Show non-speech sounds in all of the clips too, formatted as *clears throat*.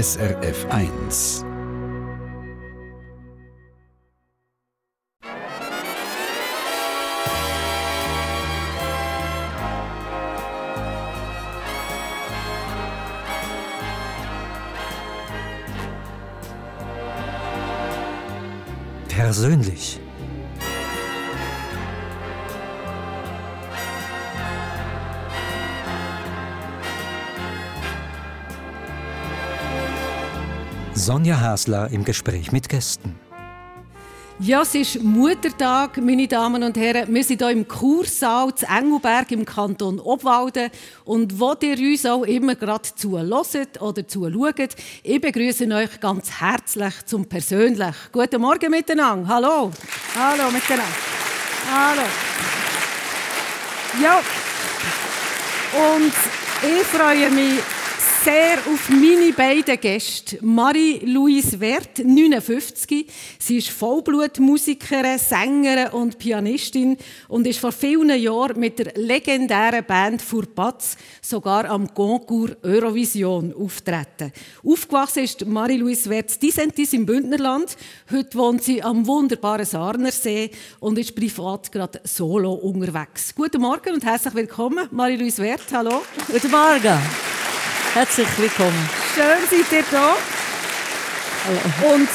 SRF 1. Persönlich. Sonja Hasler im Gespräch mit Gästen. Ja, es ist Muttertag, meine Damen und Herren. Wir sind hier im Kursaal zu Engelberg im Kanton Obwalden. Und wo ihr uns auch immer gerade zuhört oder zuschaut, ich begrüße euch ganz herzlich zum Persönlich. Guten Morgen miteinander. Hallo. Hallo miteinander. Hallo. Ja. Und ich freue mich sehr auf meine beiden Gäste. Marie-Louise Wert, 59. Sie ist Vollblutmusikerin, Sängerin und Pianistin und ist vor vielen Jahren mit der legendären Band Furpatz sogar am Concours Eurovision auftreten. Aufgewachsen ist Marie-Louise Wert Disentis im Bündnerland. Heute wohnt sie am wunderbaren Sarnersee und ist privat gerade solo unterwegs. Guten Morgen und herzlich willkommen, Marie-Louise Wert. Hallo. Guten Morgen. Herzlich willkommen. Schön seid ihr da. Hallo. Und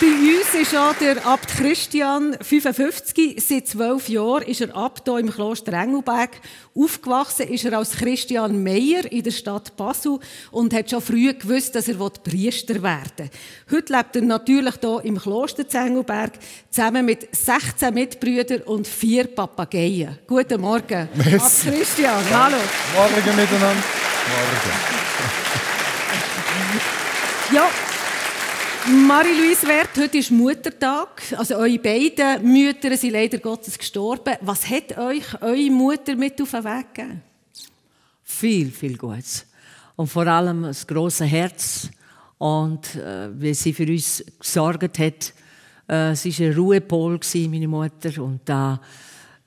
bei uns ist auch der Abt Christian, 55, seit zwölf Jahren ist er Abt hier im Kloster Engelberg. Aufgewachsen ist er als Christian Meyer in der Stadt Basel und hat schon früh gewusst, dass er Priester werden will. Heute lebt er natürlich hier im Kloster Engelberg zusammen mit 16 Mitbrüdern und vier Papageien. Guten Morgen, Abt Christian. Hallo. Morgen miteinander. Morgen. Ja, Marie-Louise Wert, heute ist Muttertag. Also eure beiden Mütter sind leider Gottes gestorben. Was hat euch eure Mutter mit auf den Weg gegeben? Viel, viel Gutes. Und vor allem das große Herz. Und äh, wie sie für uns gesorgt hat, äh, sie war ein Ruhepol, meine Mutter. Und da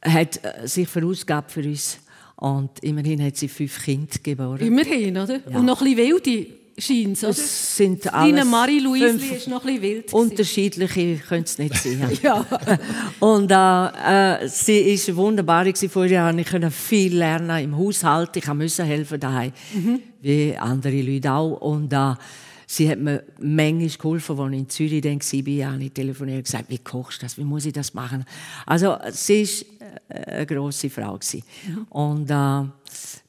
äh, hat sich vorausgegeben für uns. Und immerhin hat sie fünf Kinder geboren. Immerhin, oder? Ja. Und noch ein bisschen wilde scheint es? Es sind alles Marie-Louise ist noch ein bisschen wild. Unterschiedliche können es nicht sein. *laughs* ja. Und äh, äh, sie ist wunderbar. Vorher konnte ich viel lernen im Haushalt. Ich musste helfen daheim, mhm. wie andere Leute auch. Und äh, sie hat mir manchmal geholfen, als ich in Zürich war, ich telefoniert und gesagt, wie kochst du das, wie muss ich das machen? Also sie war äh, eine grosse Frau. Und äh,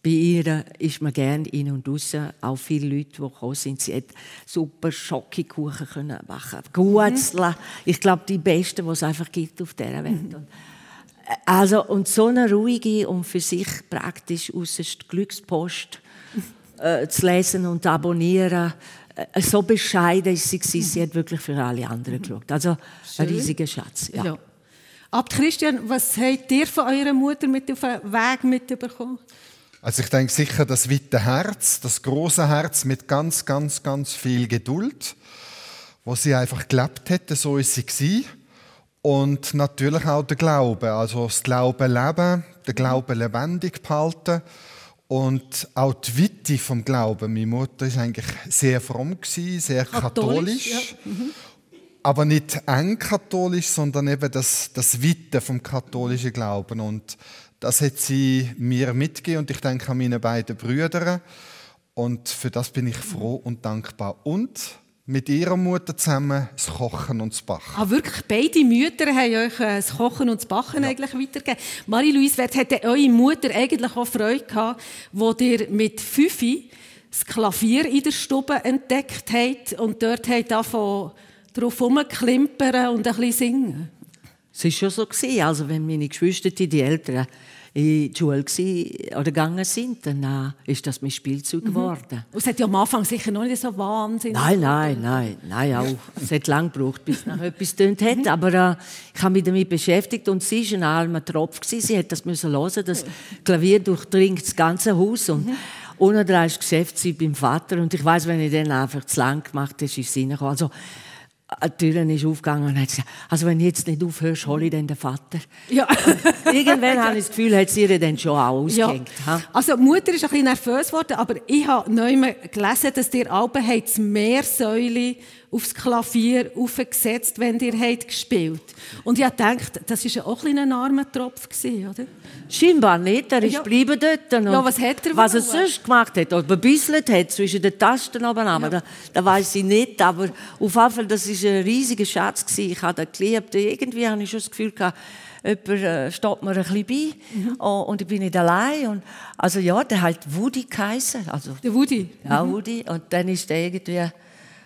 bei ihr ist man gerne in und raus. Auch viele Leute, die gekommen sind, sie hat super Schokokuchen können machen Gutzler. Mhm. Ich glaube, die besten, die es einfach gibt auf dieser Welt. Mhm. Also, und so eine ruhige und für sich praktisch äußerst Glückspost äh, zu lesen und abonnieren. Äh, so bescheiden ist sie, mhm. sie hat wirklich für alle anderen geschaut. Also Schön. ein riesiger Schatz. Ja. ja. Abt Christian, was habt ihr von eurer Mutter mit auf den Weg mitbekommen? Also ich denke sicher das weite Herz, das große Herz mit ganz, ganz, ganz viel Geduld, wo sie einfach gelebt hätte, so ist sie gewesen. Und natürlich auch der Glaube, also das Glauben leben, der Glaube lebendig behalten und auch die Witte vom Glauben. Meine Mutter ist eigentlich sehr fromm sehr katholisch. katholisch ja. mhm. Aber nicht eng katholisch, sondern eben das, das Witte vom katholischen Glauben. Und das hat sie mir mitgegeben und ich denke an meine beiden Brüder. Und für das bin ich froh und dankbar. Und mit ihrer Mutter zusammen das Kochen und das Backen. Ah, wirklich? Beide Mütter haben euch äh, das Kochen und das Backen ja. eigentlich weitergegeben. Marie-Louise, wer hätte eure Mutter eigentlich auch Freude gehabt, wo ihr mit Fifi das Klavier in der Stube entdeckt habt und dort habt davon drauf herumklimpern und ein bisschen singen? Es war schon so. Also wenn meine Geschwister, die Eltern, in die Schule oder gegangen sind, dann ist das mein Spielzeug mhm. geworden. Und es hat ja am Anfang sicher noch nicht so wahnsinnig. Nein, nein, nein, nein, auch. es hat lange gebraucht, bis es noch *laughs* etwas tönt hat. Mhm. Aber äh, ich habe mich damit beschäftigt und sie war ein almer Tropf. Sie hat das müssen hören. Das Klavier durchdringt das ganze Haus. Und mhm. Unten dran ist Geschäftszeit beim Vater. Und ich weiß, wenn ich dann einfach zu lang gemacht habe, ist es reingekommen. Also, die Tür ist aufgegangen und hat gesagt, also wenn du jetzt nicht aufhörst, hole ich dann den Vater. Ja. *laughs* Irgendwann habe ich das Gefühl, hat sie ihr dann schon auch ausgehängt. Ja. Also die Mutter ist ein bisschen nervös geworden, aber ich habe neu gelesen, dass ihr Alben das Meersäule aufs Klavier aufgesetzt, wenn ihr habt gespielt Und ich dachte, das war auch ein, armer Tropf, oder? Scheinbar nicht, er ist ja. geblieben dort. ja, was hat er Was er sonst gemacht hat, oder gebisselt hat zwischen den Tasten oben ja. da, da weiß ich nicht, aber auf jeden Fall, das war ein riesiger Schatz. Ich habe ihn geliebt. Irgendwie habe ich schon das Gefühl gehabt, jemand äh, steht mir ein bisschen bei mhm. oh, und ich bin nicht allein. Und, also ja, der hat Woody geheißen. Also, der Woody? Ja, mhm. Woody. Und dann ist der irgendwie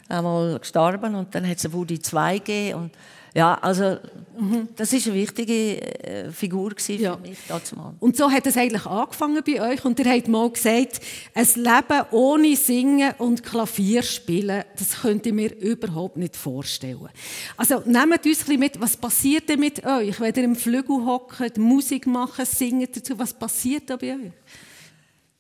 einmal gestorben und dann hat es Woody 2 gegeben. Und, ja, also mhm. das ist eine wichtige äh, Figur für ja. mich mal. Und so hat es eigentlich angefangen bei euch und ihr habt mal gesagt, ein Leben ohne Singen und Klavier spielen, das könnt ihr mir überhaupt nicht vorstellen. Also nehmt uns ein bisschen mit, was passiert denn mit euch, wenn ihr im Flügel hockt, Musik machen, singen dazu, was passiert da bei euch?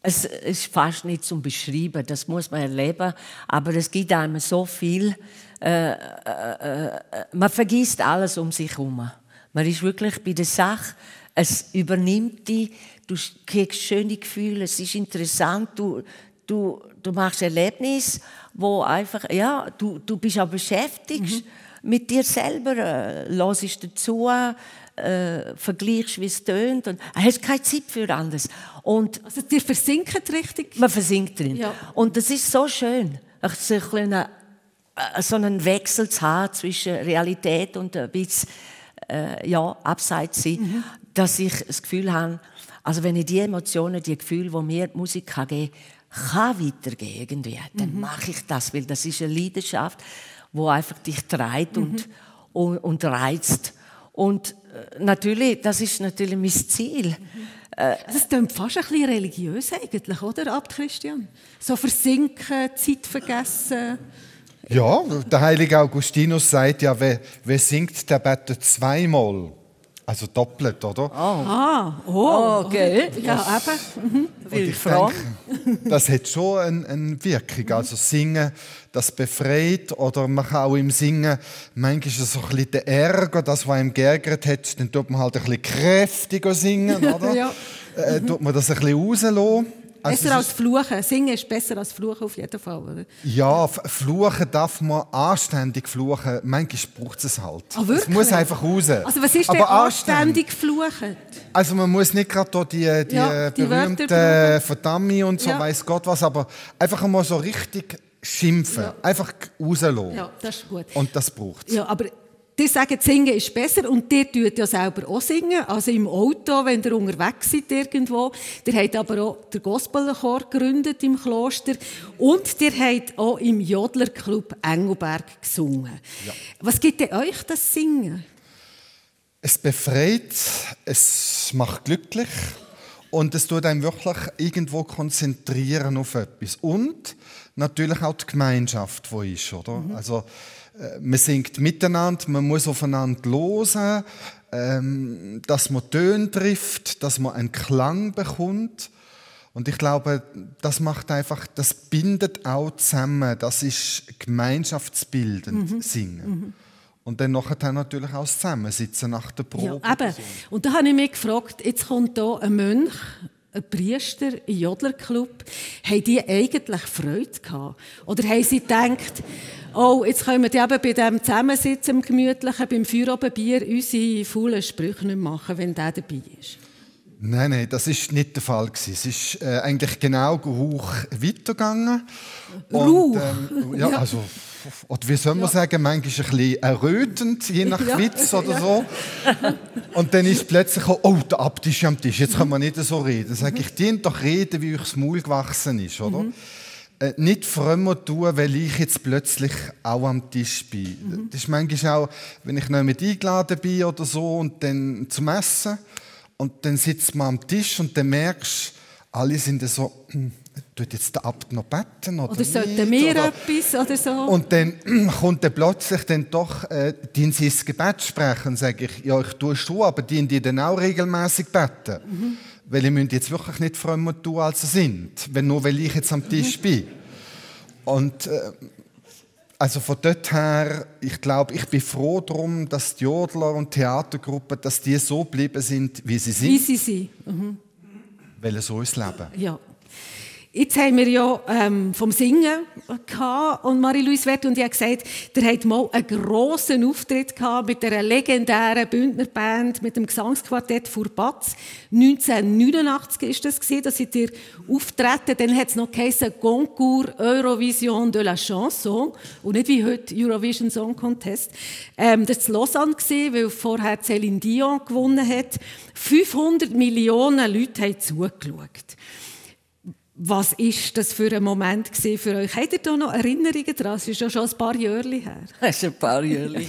Es ist fast nicht zum Beschreiben, das muss man erleben, aber es gibt einem so viel. Äh, äh, äh, man vergisst alles um sich herum. Man ist wirklich bei der Sache. Es übernimmt dich. Du kriegst schöne Gefühle. Es ist interessant. Du, du, du machst Erlebnisse, wo einfach, ja, du, du bist auch beschäftigt mhm. mit dir selber, äh, hörst dazu, äh, vergleichst, wie es tönt und hast keine Zeit für anderes. Und also dir versinkt richtig? Man versinkt drin. Ja. Und das ist so schön, so, ein äh, so einen Wechsel zu haben zwischen Realität und ein bisschen äh, ja, abseits sein, mhm. dass ich das Gefühl habe, also wenn ich die Emotionen, die Gefühle, die mir die Musik kann geben kann, weitergehen irgendwie, dann mhm. mache ich das, weil das ist eine Leidenschaft, wo einfach dich treibt mhm. und, und, und reizt. Und äh, natürlich, das ist natürlich mein Ziel. Äh, das klingt fast ein bisschen religiös eigentlich, oder, Abt Christian? So versinken, Zeit vergessen. Ja, der heilige Augustinus sagt ja, wer, wer singt, der betet zweimal. Also doppelt, oder? Oh. Ah, oh, okay. Ja, eben. Mhm. ich denke, das hat schon eine, eine Wirkung. Also Singen, das befreit. Oder man kann auch im Singen, manchmal ist es so ein bisschen der Ärger, das, was einem geärgert hat, dann tut man halt ein bisschen kräftiger singen, *laughs* oder? ja. Äh, tut man das ein bisschen rauslassen. Also besser als Fluchen. Singen ist besser als Fluchen auf jeden Fall. Oder? Ja, fluchen darf man anständig fluchen. Manchmal braucht es halt. Wirklich? Es muss einfach raus. Also was ist denn anständig fluchen? Also man muss nicht gerade die, die, ja, die berühmten Verdammi und so, ja. weiß Gott was, aber einfach mal so richtig schimpfen. Ja. Einfach rauslassen. Ja, das ist gut. Und das braucht es. Ja, aber die sagen, singen ist besser und der tut ja selber auch singen, also im Auto, wenn ihr unterwegs seid irgendwo. Der hat aber auch den Gospelchor gegründet im Kloster und der hat auch im Jodlerclub Engelberg gesungen. Ja. Was gibt denn euch das Singen? Es befreit, es macht glücklich und es tut einem wirklich irgendwo konzentrieren auf etwas und natürlich auch die Gemeinschaft, wo ist, oder? Mhm. Also man singt miteinander, man muss aufeinander losen, ähm, dass man Töne trifft, dass man einen Klang bekommt. Und ich glaube, das macht einfach, das bindet auch zusammen. Das ist gemeinschaftsbildend mhm. Singen. Mhm. Und dann nachher natürlich auch zusammensitzen nach der Probe. Ja, eben. Und da habe ich mich gefragt, jetzt kommt hier ein Mönch, ein Priester im Jodlerclub. Haben die eigentlich Freude gehabt? Oder haben sie gedacht, oh, jetzt können wir eben bei dem Zusammensitzen, im Gemütlichen, beim Feierabendbier, unsere faulen Sprüche nicht machen, wenn der dabei ist. Nein, nein, das ist nicht der Fall Es ist äh, eigentlich genau hoch weitergegangen. Ruch? Ähm, ja, ja, also oder wie soll man ja. sagen, manchmal ein bisschen errötend, je nach ja. Witz oder so. Und dann ist plötzlich auch, oh, der Abt ist am Tisch, jetzt kann man nicht so reden. Dann sage ich, dient doch reden, wie euch das Maul gewachsen ist, oder? Mhm äh, nicht frömmer tun, weil ich jetzt plötzlich auch am Tisch bin. Mhm. Das ist manchmal auch, wenn ich noch mit eingeladen bin oder so und dann zum Essen und dann sitzt man am Tisch und dann merkst alle sind so, hm, tut jetzt der Abt noch beten oder, oder sollten wir oder, etwas oder so? Und dann kommt dann plötzlich dann doch, äh, die sie das Gebet sprechen, sage ich, ja, ich tue schon, aber die die dann auch regelmäßig beten. Mhm. Weil ich müsste jetzt wirklich nicht frömmer tun, als sie sind, wenn nur weil ich jetzt am Tisch mhm. bin. Und äh, also von dort her, ich glaube, ich bin froh darum, dass die Jodler und Theatergruppen, dass die so geblieben sind, wie sie sind. Wie sie sind. Mhm. Weil so ist Leben. Ja. Jetzt haben wir ja ähm, vom Singen gehabt und Marie-Louise Wert und ich haben gesagt, der hat mal einen grossen Auftritt gehabt mit einer legendären Bündnerband mit dem Gesangsquartett Batz. 1989 ist das gewesen, da seid ihr auftreten. Dann hat es noch geheißen Concours Eurovision de la Chanson und nicht wie heute Eurovision Song Contest. Ähm, das war Lausanne gewesen, weil vorher Céline Dion gewonnen hat. 500 Millionen Leute haben zugeschaut. Was ist das für ein Moment für euch? Habt ihr da noch Erinnerungen daran? Es ist ja schon ein paar Jahre her. *laughs* Es ist ein paar Jahre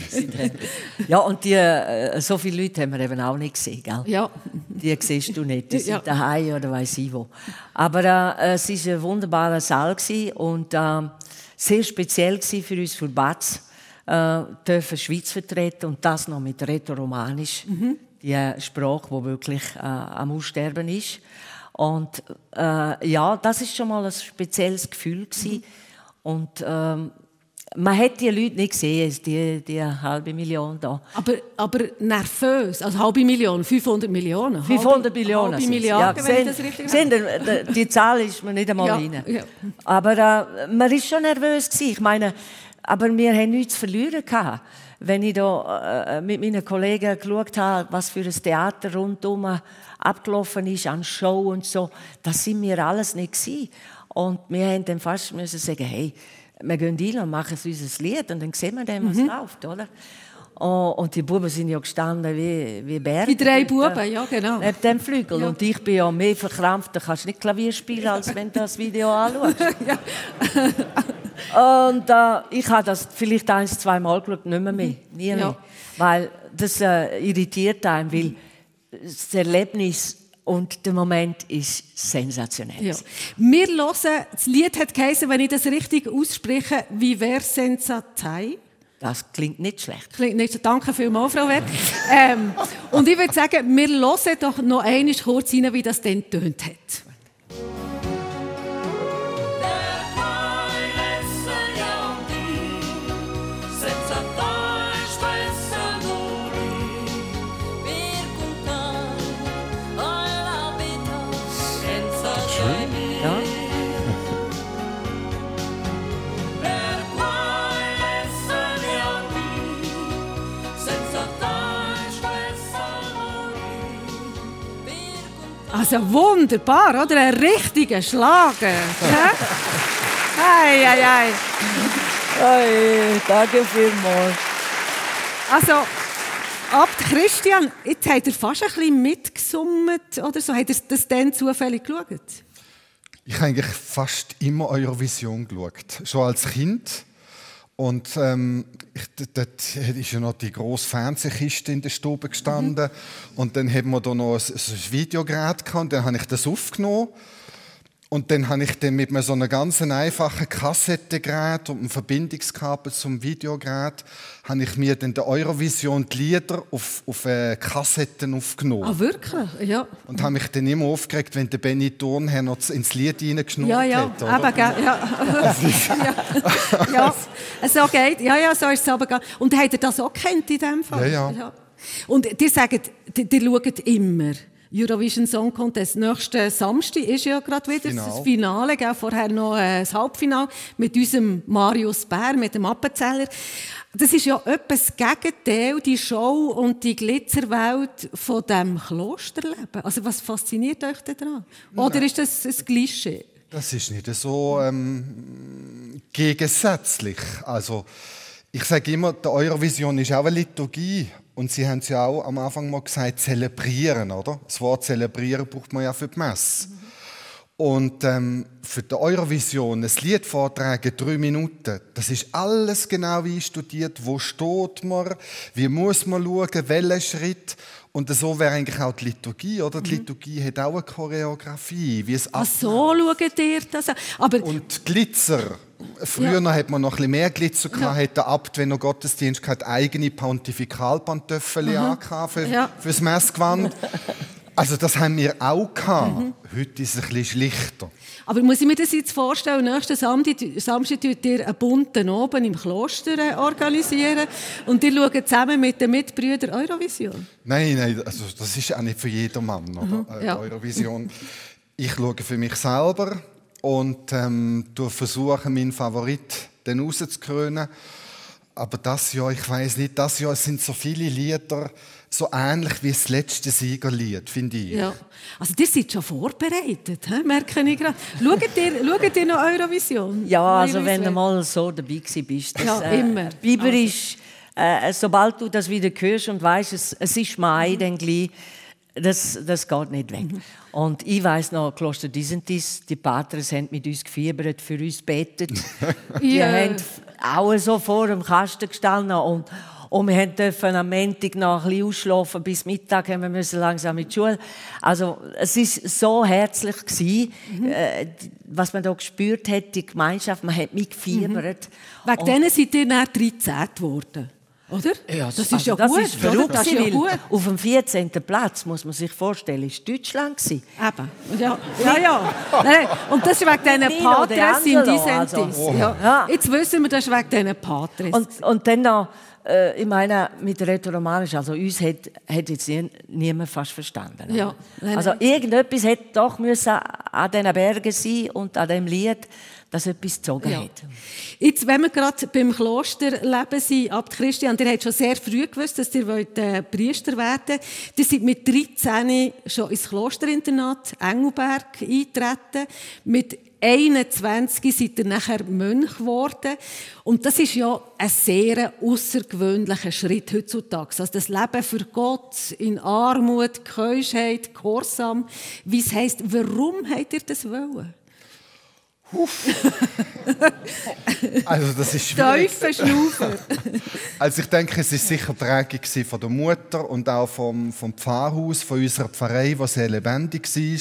Ja, und die, äh, so viele Leute haben wir eben auch nicht gesehen, gell? Ja. Die siehst du nicht. Die sind ja. daheim oder weiß ich wo. Aber äh, es war ein wunderbarer Saal und äh, sehr speziell für uns für Batz. Äh, dürfen Schweiz vertreten und das noch mit Rätoromanisch. Mhm. Die Sprache, die wirklich äh, am Aussterben ist. Und äh, ja, das ist schon mal ein spezielles Gefühl gewesen. Und ähm, man hat die Leute nicht gesehen, die, die halbe Million da. Aber, aber nervös, also halbe Million, 500 Millionen. 500 Millionen. Halbe Milliarden, ja, das richtig sehen, Die Zahl ist mir nicht einmal ja, rein. Ja. Aber äh, man ist schon nervös gewesen. Ich meine, aber wir haben nichts zu verlieren gehabt. Wenn ich da äh, mit meinen Kollegen geschaut habe, was für ein Theater rundum abgelaufen ist an Show und so, das sind wir alles nicht gewesen. Und wir haben dann fast müssen sagen, hey, wir gehen rein und machen unser Lied und dann sehen wir dann, was mhm. läuft, oder? Oh, und die Buben sind ja gestanden wie, wie Berge. Die drei Buben, ja, genau. Neben dem Flügel. Ja. Und ich bin ja mehr verkrampft, da kannst du nicht Klavier spielen, als wenn du das Video anschaust. *laughs* und äh, ich habe das vielleicht ein, zwei Mal geschaut, nicht mehr, mehr. Nie mehr. Ja. Weil das äh, irritiert einen, weil das Erlebnis und der Moment ist sensationell. Ja. Wir hören, das Lied hat geheißen, wenn ich das richtig ausspreche, wie wäre Sensatei? Das klingt nicht schlecht. Klingt nicht so. Danke vielmals, Frau Wert. ähm, und ich würde sagen, wir hören doch noch einmal kurz rein, wie das dann tönt hat. Also wunderbar, oder? Ein richtiger Schlager. *laughs* Ja? Ei, ei, ei. Hey, danke vielmals. Also, Abt Christian, jetzt habt ihr fast ein bisschen mitgesummt oder so. Habt ihr das dann zufällig geschaut? Ich habe eigentlich fast immer Eurovision geschaut. Schon als Kind. Und ähm, ich, dort ist ja noch die grosse Fernsehkiste in der Stube gestanden. Mhm. Und dann haben wir da noch ein, ein Videogerät gehabt. Und dann habe ich das aufgenommen. Und dann habe ich dann mit so einem ganz einfachen Kassettengerät und einem Verbindungskabel zum Videogerät habe ich mir dann der Eurovision die Lieder auf, auf äh, Kassetten aufgenommen. Ah, wirklich? Ja. Und habe mich dann immer aufgeregt, wenn der Benny Thurnherr noch ins Lied reingeschnurrt ja, ja. hat. Oder? Eben, ja, *laughs* ja. *laughs* ja. So geht Ja, ja, so ist es aber. Und habt ihr das auch kennt in dem Fall? Ja, ja. ja. Und ihr sagt, ihr schaut immer. Eurovision Song Contest. Nächsten Samstag ist ja gerade wieder Final. das Finale, gell? vorher noch äh, das Halbfinale mit unserem Marius Bär, mit dem Appenzeller. Das ist ja etwas Gegenteil, die Show und die Glitzerwelt von dem Klosterleben. Also was fasziniert euch daran? Oder ist das ein Klischee? Das ist nicht so ähm, gegensätzlich. Also ich sage immer, die Eurovision ist auch eine Liturgie. Und Sie haben es ja auch am Anfang mal gesagt, zelebrieren, oder? Das Wort zelebrieren braucht man ja für die Messe. Mhm. Und ähm, für die Eurovision ein Lied vortragen, drei Minuten, das ist alles genau wie studiert. Wo steht man? Wie muss man schauen? Welchen Schritt? Und so wäre eigentlich auch die Liturgie, oder? Die mhm. Liturgie hat auch eine Choreografie, wie es Ach so schaut ihr das Aber Und Glitzer. Früher ja. hat man noch ein bisschen mehr Glitzer gehabt, ja. hat der Abt, wenn er Gottesdienst hatte, eigene Pontifikalpantöffel für, ja. fürs Messgewand. *laughs* Also das haben wir auch gehabt. Mhm. Heute ist es ein bisschen schlichter. Aber muss ich mir das jetzt vorstellen, nächsten Samstag, Samstag ihr einen bunten oben im Kloster äh, organisieren und ihr schaut zusammen mit den Mitbrüdern Eurovision? Nein, nein, also das ist auch nicht für jedermann, oder? Mhm, ja. Eurovision. Ich schaue für mich selber und ähm, versuche, meinen Favorit dann rauszukrönen. Aber das Jahr, ich weiß nicht, das Jahr sind so viele Lieder, so ähnlich wie das letzte Siegerlied, finde ich. Ja. Also, ihr seid schon vorbereitet, he? merke ich gerade. Schaut ihr, schaut ihr noch Eurovision? Ja, also wenn du mal so dabei bist. Das, ja, äh, immer. Biber also. ist, äh, sobald du das wieder hörst und weißt, es, es ist Mai, mhm. dann gleich, das, das geht nicht weg. Mhm. Und ich weiß noch, Kloster Disentis, die Patres haben mit uns gefiebert, für uns betet. *laughs* Die yeah. haben auch so vor dem Kasten gestanden und und wir durften am Montag noch ein bisschen ausschlafen. Bis Mittag haben wir müssen langsam in die Schule. Also, es war so herzlich gewesen, mhm. äh, was man da gespürt hat, die Gemeinschaft. Man hat mitgefiebert. Mhm. Wegen denen seid ihr dann 13 geworden. Oder? Ja, das, das ist ja das gut. Ist verrückt, das ist ja gut. Auf dem 14. Platz, muss man sich vorstellen, war Deutschland. Eben. Ja, ja. ja. Nein, und das ist wegen diesen Patres in Disentis. Also. Ja. Jetzt wissen wir, das ist wegen diesen Patres. Und, und dann noch äh, ich meine, mit Rätoromanisch, also uns hat, hat jetzt niemand fast verstanden. Ja, nein, also irgendetwas hätte doch müssen an diesen Bergen sein und an dem Lied, dass etwas gezogen ja. hat. Jetzt, wenn wir gerade beim Klosterleben sind, Abt Christian, ihr habt schon sehr früh gewusst, dass ihr wollt, äh, Priester werden wollt. Ihr seid mit 13 schon ins Klosterinternat Engelberg eingetreten. Mit 21 seid ihr nachher Mönch geworden. Und das ist ja ein sehr außergewöhnlicher Schritt heutzutage. Also das Leben für Gott in Armut, Keuschheit, Gehorsam. Wie es heisst, warum habt ihr das wollen? *laughs* also das ist schwierig. Schnaufer. *laughs* also ich denke, es ist sicher Prägung von der Mutter und auch vom, vom Pfarrhaus, von unserer Pfarrei, was sehr lebendig war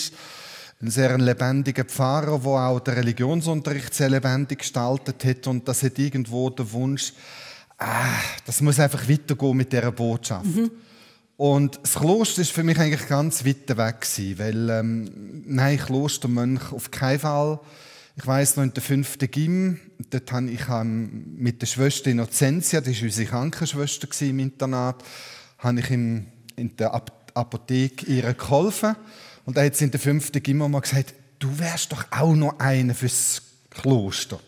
ein sehr lebendiger Pfarrer, der auch den Religionsunterricht sehr lebendig gestaltet hat. Und das hat irgendwo der Wunsch, ah, das muss einfach weitergehen mit dieser Botschaft. Mhm. Und das Kloster ist für mich eigentlich ganz weit weg gewesen, weil ähm, nein, Klostermönch auf keinen Fall. Ich weiß noch in der fünften Gym, dort habe ich mit der Schwester Innocentia, die war unsere Krankenschwester im Internat, habe ich in, in der Apotheke ihr geholfen. Und da hat sie in der fünften Gimmer mal gesagt, du wärst doch auch noch einer fürs Kloster.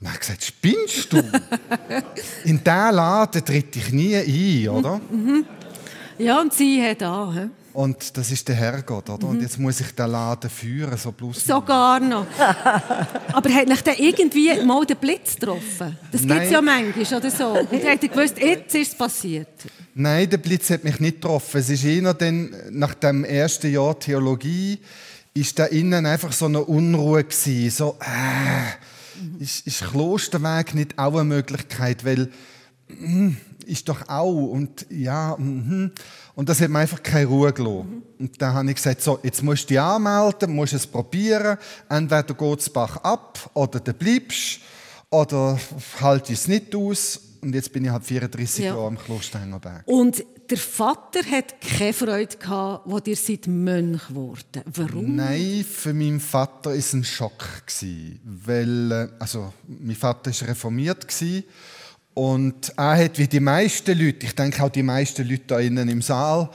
Und habe ich gesagt, spinnst du? *laughs* in diesen Laden tritt ich nie ein, oder? Mhm. Ja, und sie hat auch. Und das ist der Herrgott, oder? Mhm. Und jetzt muss ich den Laden führen, so plus. Sogar noch. *laughs* Aber hat nicht dann irgendwie mal den Blitz getroffen? Das gibt es ja manchmal, oder so. Und hat gewusst, jetzt ist es passiert. Nein, der Blitz hat mich nicht getroffen. Es ist eher dann, nach dem ersten Jahr Theologie, ist da innen einfach so eine Unruhe gewesen. So, äh, ist, ist Klosterweg nicht auch eine Möglichkeit? Weil, mh, ist doch auch, und ja, mh. Und das hat mir einfach keine Ruhe gelassen. Mhm. Und dann habe ich gesagt, so, jetzt musst du dich anmelden, musst es probieren. Entweder geht es Bach ab, oder du bleibst, oder halt es nicht aus. Und jetzt bin ich halt 34 ja. Jahre am Kloster Hengerberg. Und der Vater hat keine Freude gehabt, wo ihr seid Mönch geworden. Warum? Nein, für meinen Vater war es ein Schock weil äh, also mein Vater war reformiert und er hat wie die meisten Leute, ich denke auch die meisten Leute da innen im Saal,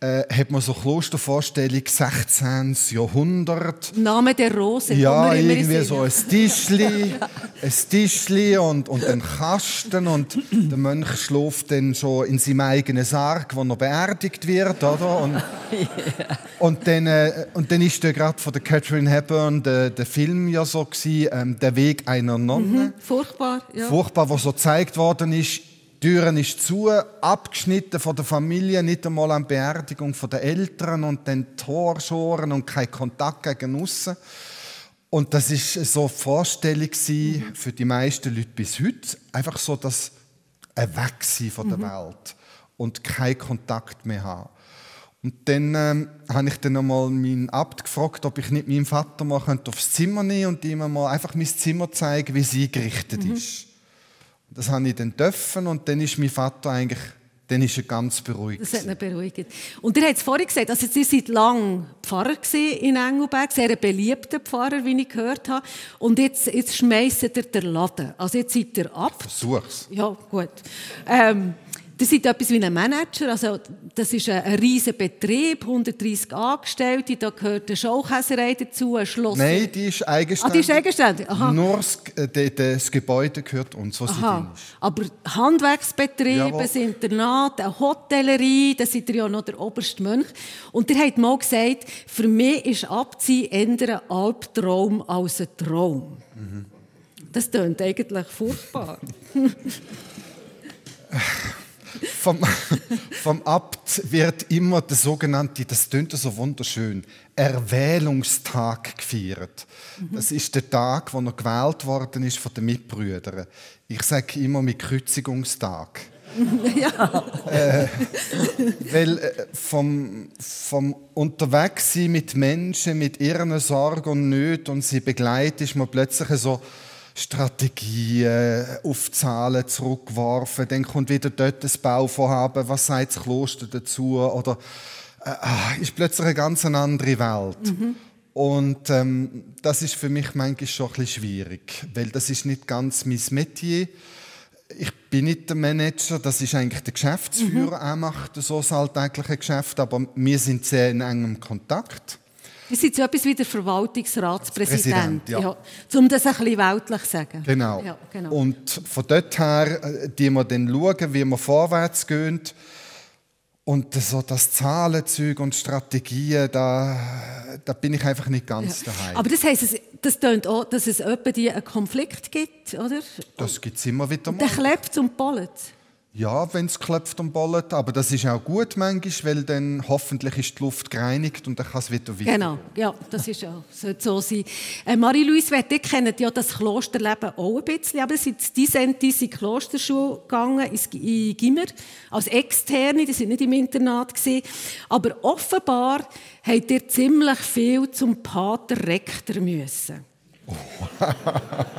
äh, hat man so Klostervorstellung 16. Jahrhundert. Name der Rose. Ja, irgendwie so ein Tischli, ein Tischli und, und ein Kasten und der Mönch schläft dann schon in seinem eigenen Sarg, wo er beerdigt wird, oder? Und, yeah. *laughs* und, dann, äh, und dann ist gerade von der Catherine Hepburn der, der Film ja so gewesen, ähm, der Weg einer Nonne. Mhm, furchtbar, ja. Furchtbar, wo so gezeigt worden ist, Türen ist zu, abgeschnitten von der Familie, nicht einmal an Beerdigung der Eltern und dann Torschoren und kein Kontakt gegen aussen. Und das ist so eine Vorstellung für die meisten Leute bis heute. Einfach so das ein Wegsein von der mhm. Welt und kein Kontakt mehr haben. Und dann ähm, habe ich dann einmal meinen Abt gefragt, ob ich nicht meinen Vater mal aufs Zimmer nehmen und ihm mal einfach mein Zimmer zeigen, wie es eingerichtet mhm. ist. Das habe ich dann dürfen und dann ist mein Vater eigentlich dann ist er ganz beruhigt. Das hat ihn beruhigt. Und ihr habt es vorhin gesagt, also Sie seid lang Pfarrer in Engelberg, sehr ein beliebter Pfarrer, wie ich gehört habe. Und jetzt, jetzt schmeißt ihr den Laden. Also jetzt seid ihr ab. Versuch's. Ja, gut. Ähm, das ist etwas wie ein Manager, also das ist ein, ein riesiger Betrieb, 130 Angestellte, da gehört eine Schaukäserei dazu, ein Schloss. Nein, die ist eigenständig. Ah, die ist eigenständig? Aha. Nur das, äh, das Gebäude gehört uns, was Aha. sie ist. Aber Handwerksbetriebe, Jawohl. das Internat, eine Hotellerie, da seid ihr ja noch der oberste Mönch. Und ihr habt mal gesagt, für mich ist Abziehen eher ein Albtraum als ein Traum. Mhm. Das klingt eigentlich furchtbar. *laughs* *laughs* Vom, *laughs* vom Abt wird immer der sogenannte, das tönt so wunderschön, Erwählungstag gefeiert. Das ist der Tag, wo er gewählt worden ist von den Mitbrüdern. Ich sage immer mit Kreuzigungstag. *laughs* Äh, weil äh, vom, vom Unterwegssein mit Menschen, mit ihren Sorgen und Nöten und sie begleitet, ist man plötzlich so Strategien auf Zahlen zurückgeworfen. Dann kommt wieder dort das Bauvorhaben. Was sagt das Kloster dazu? Oder äh, ah, ist plötzlich eine ganz andere Welt. Und ähm, das ist für mich manchmal schon ein bisschen schwierig, weil das ist nicht ganz mein Metier. Ich bin nicht der Manager, das ist eigentlich der Geschäftsführer, er macht so das alltägliche Geschäft, aber wir sind sehr in engem Kontakt. Ihr seid so etwas wie der Verwaltungsratspräsident. Präsident, ja. um das ein bisschen weltlich zu sagen. Genau. Ja, genau. Und von dort her, äh, die wir dann schauen, wie wir vorwärts gehen. Und so das Zahlenzeug und Strategien, da, da bin ich einfach nicht ganz daheim. Aber das heisst, das tönt auch, dass es etwa die einen Konflikt gibt, oder? das gibt es immer wieder mal. Der klebt und bollet. Ja, wenn es klopft und bollet, aber das ist auch gut manchmal, weil dann hoffentlich ist die Luft gereinigt und dann kann es wieder weiter. Genau, ja, das ist sollte so sein. Äh, Marie-Louise ihr kennt ja das Klosterleben auch ein bisschen, aber sind die sind in die Klosterschule gegangen, in Gimmer, als Externe, die sind nicht im Internat gewesen. Aber offenbar habt ihr ziemlich viel zum Pater Rektor müssen.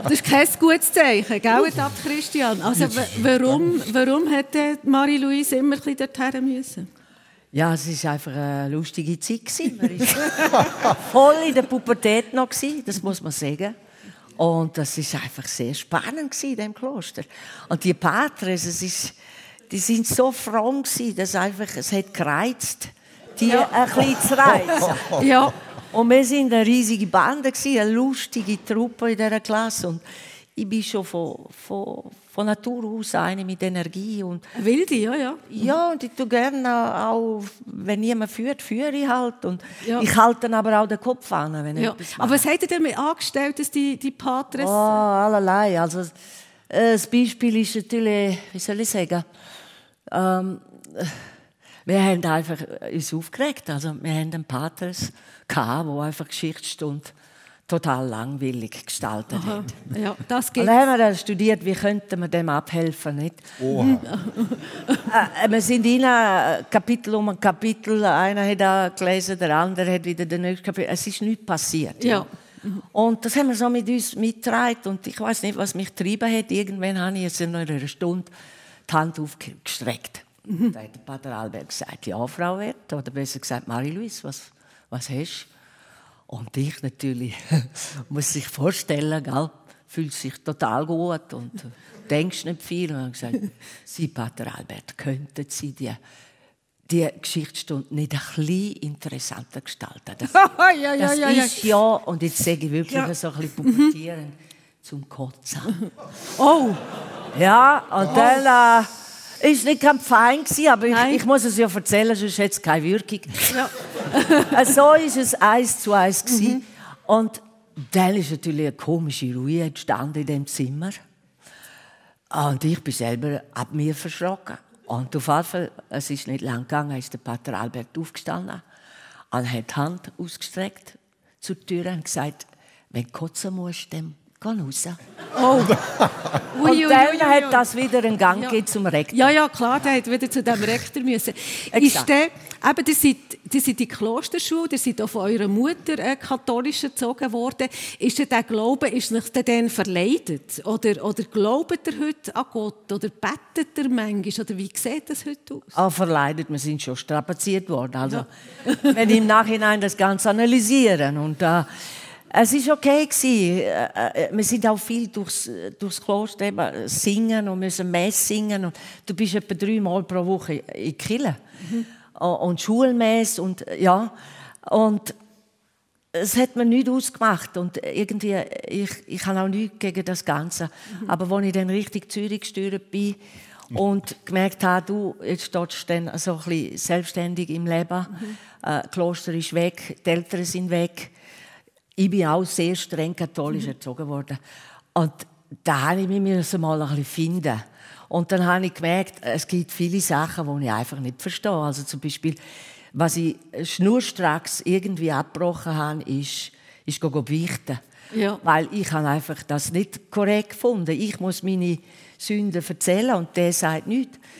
Das ist kein gutes Zeichen, gell, Ab Christian? Also, wa- warum, warum hat äh, Marie-Louise immer ein bisschen dorthin müssen? Ja, es war einfach eine lustige Zeit. Man war *laughs* voll in der Pubertät noch, das muss man sagen. Und das war einfach sehr spannend in diesem Kloster. Und die Patres, es ist, die sind so fromm, dass einfach, es hat gereizt, die ein bisschen zu reizen. Ja, Und wir waren eine riesige Bande, eine lustige Truppe in dieser Klasse. Und ich bin schon von, von, von Natur aus eine mit Energie. Und Wilde, ja, ja. ja, und ich tue gerne auch, wenn jemand führt, führe ich halt. Und Ja. ich halte dann aber auch den Kopf an, wenn Ja. Aber was habt ihr mit angestellt, dass die, die Patres... Oh, allerlei. Also, äh, das Beispiel ist natürlich, wie soll ich sagen, ähm, wir haben einfach uns aufgeregt. Also, wir haben einen Paters gehabt, der einfach Geschichtsstunde total langweilig gestaltet hat. Ja, das Und geht. dann haben wir dann studiert, wie könnten wir dem abhelfen, nicht? Oha. *laughs* Äh, wir sind in ein Kapitel um ein Kapitel. Einer hat da gelesen, der andere hat wieder den nächsten Kapitel. Es ist nichts passiert. Ja. Und das haben wir so mit uns mitgetragen. Und ich weiß nicht, was mich getrieben hat. Irgendwann habe ich jetzt in einer Stunde die Hand aufgestreckt. Da hat der Pater Albert gesagt, ja, Frau Wert, oder besser gesagt, Marie-Louise, was, was hast du? Und ich natürlich, *laughs* muss sich vorstellen, gell, fühlt sich total gut und *laughs* denkst nicht viel. Und habe gesagt, *laughs* Sie, Pater Albert, könnten Sie die, die Geschichtsstunde nicht ein bisschen interessanter gestalten? Das, ja, ja, das ja, ist ja, und jetzt sage ich wirklich so ein bisschen pubertieren, zum Kotzen. Oh, Ja, und dann äh, ist nicht kein Fein gewesen, aber ich, ich muss es ja erzählen, sonst hat es keine Wirkung. ja. *laughs* So ist es eins zu eins gewesen. Und dann ist natürlich eine komische Ruhe entstanden in dem Zimmer. Und ich bin selber ab mir verschrocken. Und auf jeden Fall, es ist nicht lang gegangen, ist der Pater Albert aufgestanden und hat die Hand ausgestreckt zur Tür und gesagt, wenn du kotzen musst, dann geh raus. Oh. *laughs* Ui, und dann ui, hat das wieder einen Gang ja. zum Rektor. Ja, ja, klar, der hat wieder zu dem Rektor müssen. Ist der, eben, ihr seid, ihr seid die Klosterschule, ihr seid auch von eurer Mutter äh, katholisch erzogen worden. Ist der Glaube, ist euch dann verleidet? Oder, oder glaubt ihr heute an Gott? Oder betet ihr manchmal? Oder wie sieht das heute aus? Auch verleidet, wir sind schon strapaziert worden. Also, ja. wenn ich im Nachhinein das Ganze analysieren und äh, es war okay. Äh, äh, wir sind auch viel durchs, durchs Kloster eben singen und müssen Mess singen. Und du bist etwa dreimal pro Woche in Kille mhm. und Schulmess und ja und es hat mir nichts ausgemacht und irgendwie ich, ich habe auch nichts gegen das Ganze. Mhm. Aber als ich dann richtig Zürich gesteuert bin und gemerkt habe, du jetzt stehst du dann so ein bisschen selbstständig im Leben, mhm. äh, Kloster ist weg, die Eltern sind weg ich bin auch sehr streng katholisch mhm. erzogen worden. Und da habe ich mich mal ein bisschen finden. Und dann habe ich gemerkt, es gibt viele Sachen, die ich einfach nicht verstehe. Also zum Beispiel, was ich schnurstracks irgendwie abgebrochen habe, ist, ist beichten. Ja. Weil ich habe einfach das nicht korrekt gefunden. Ich muss meine Sünden erzählen und der sagt nichts. *laughs*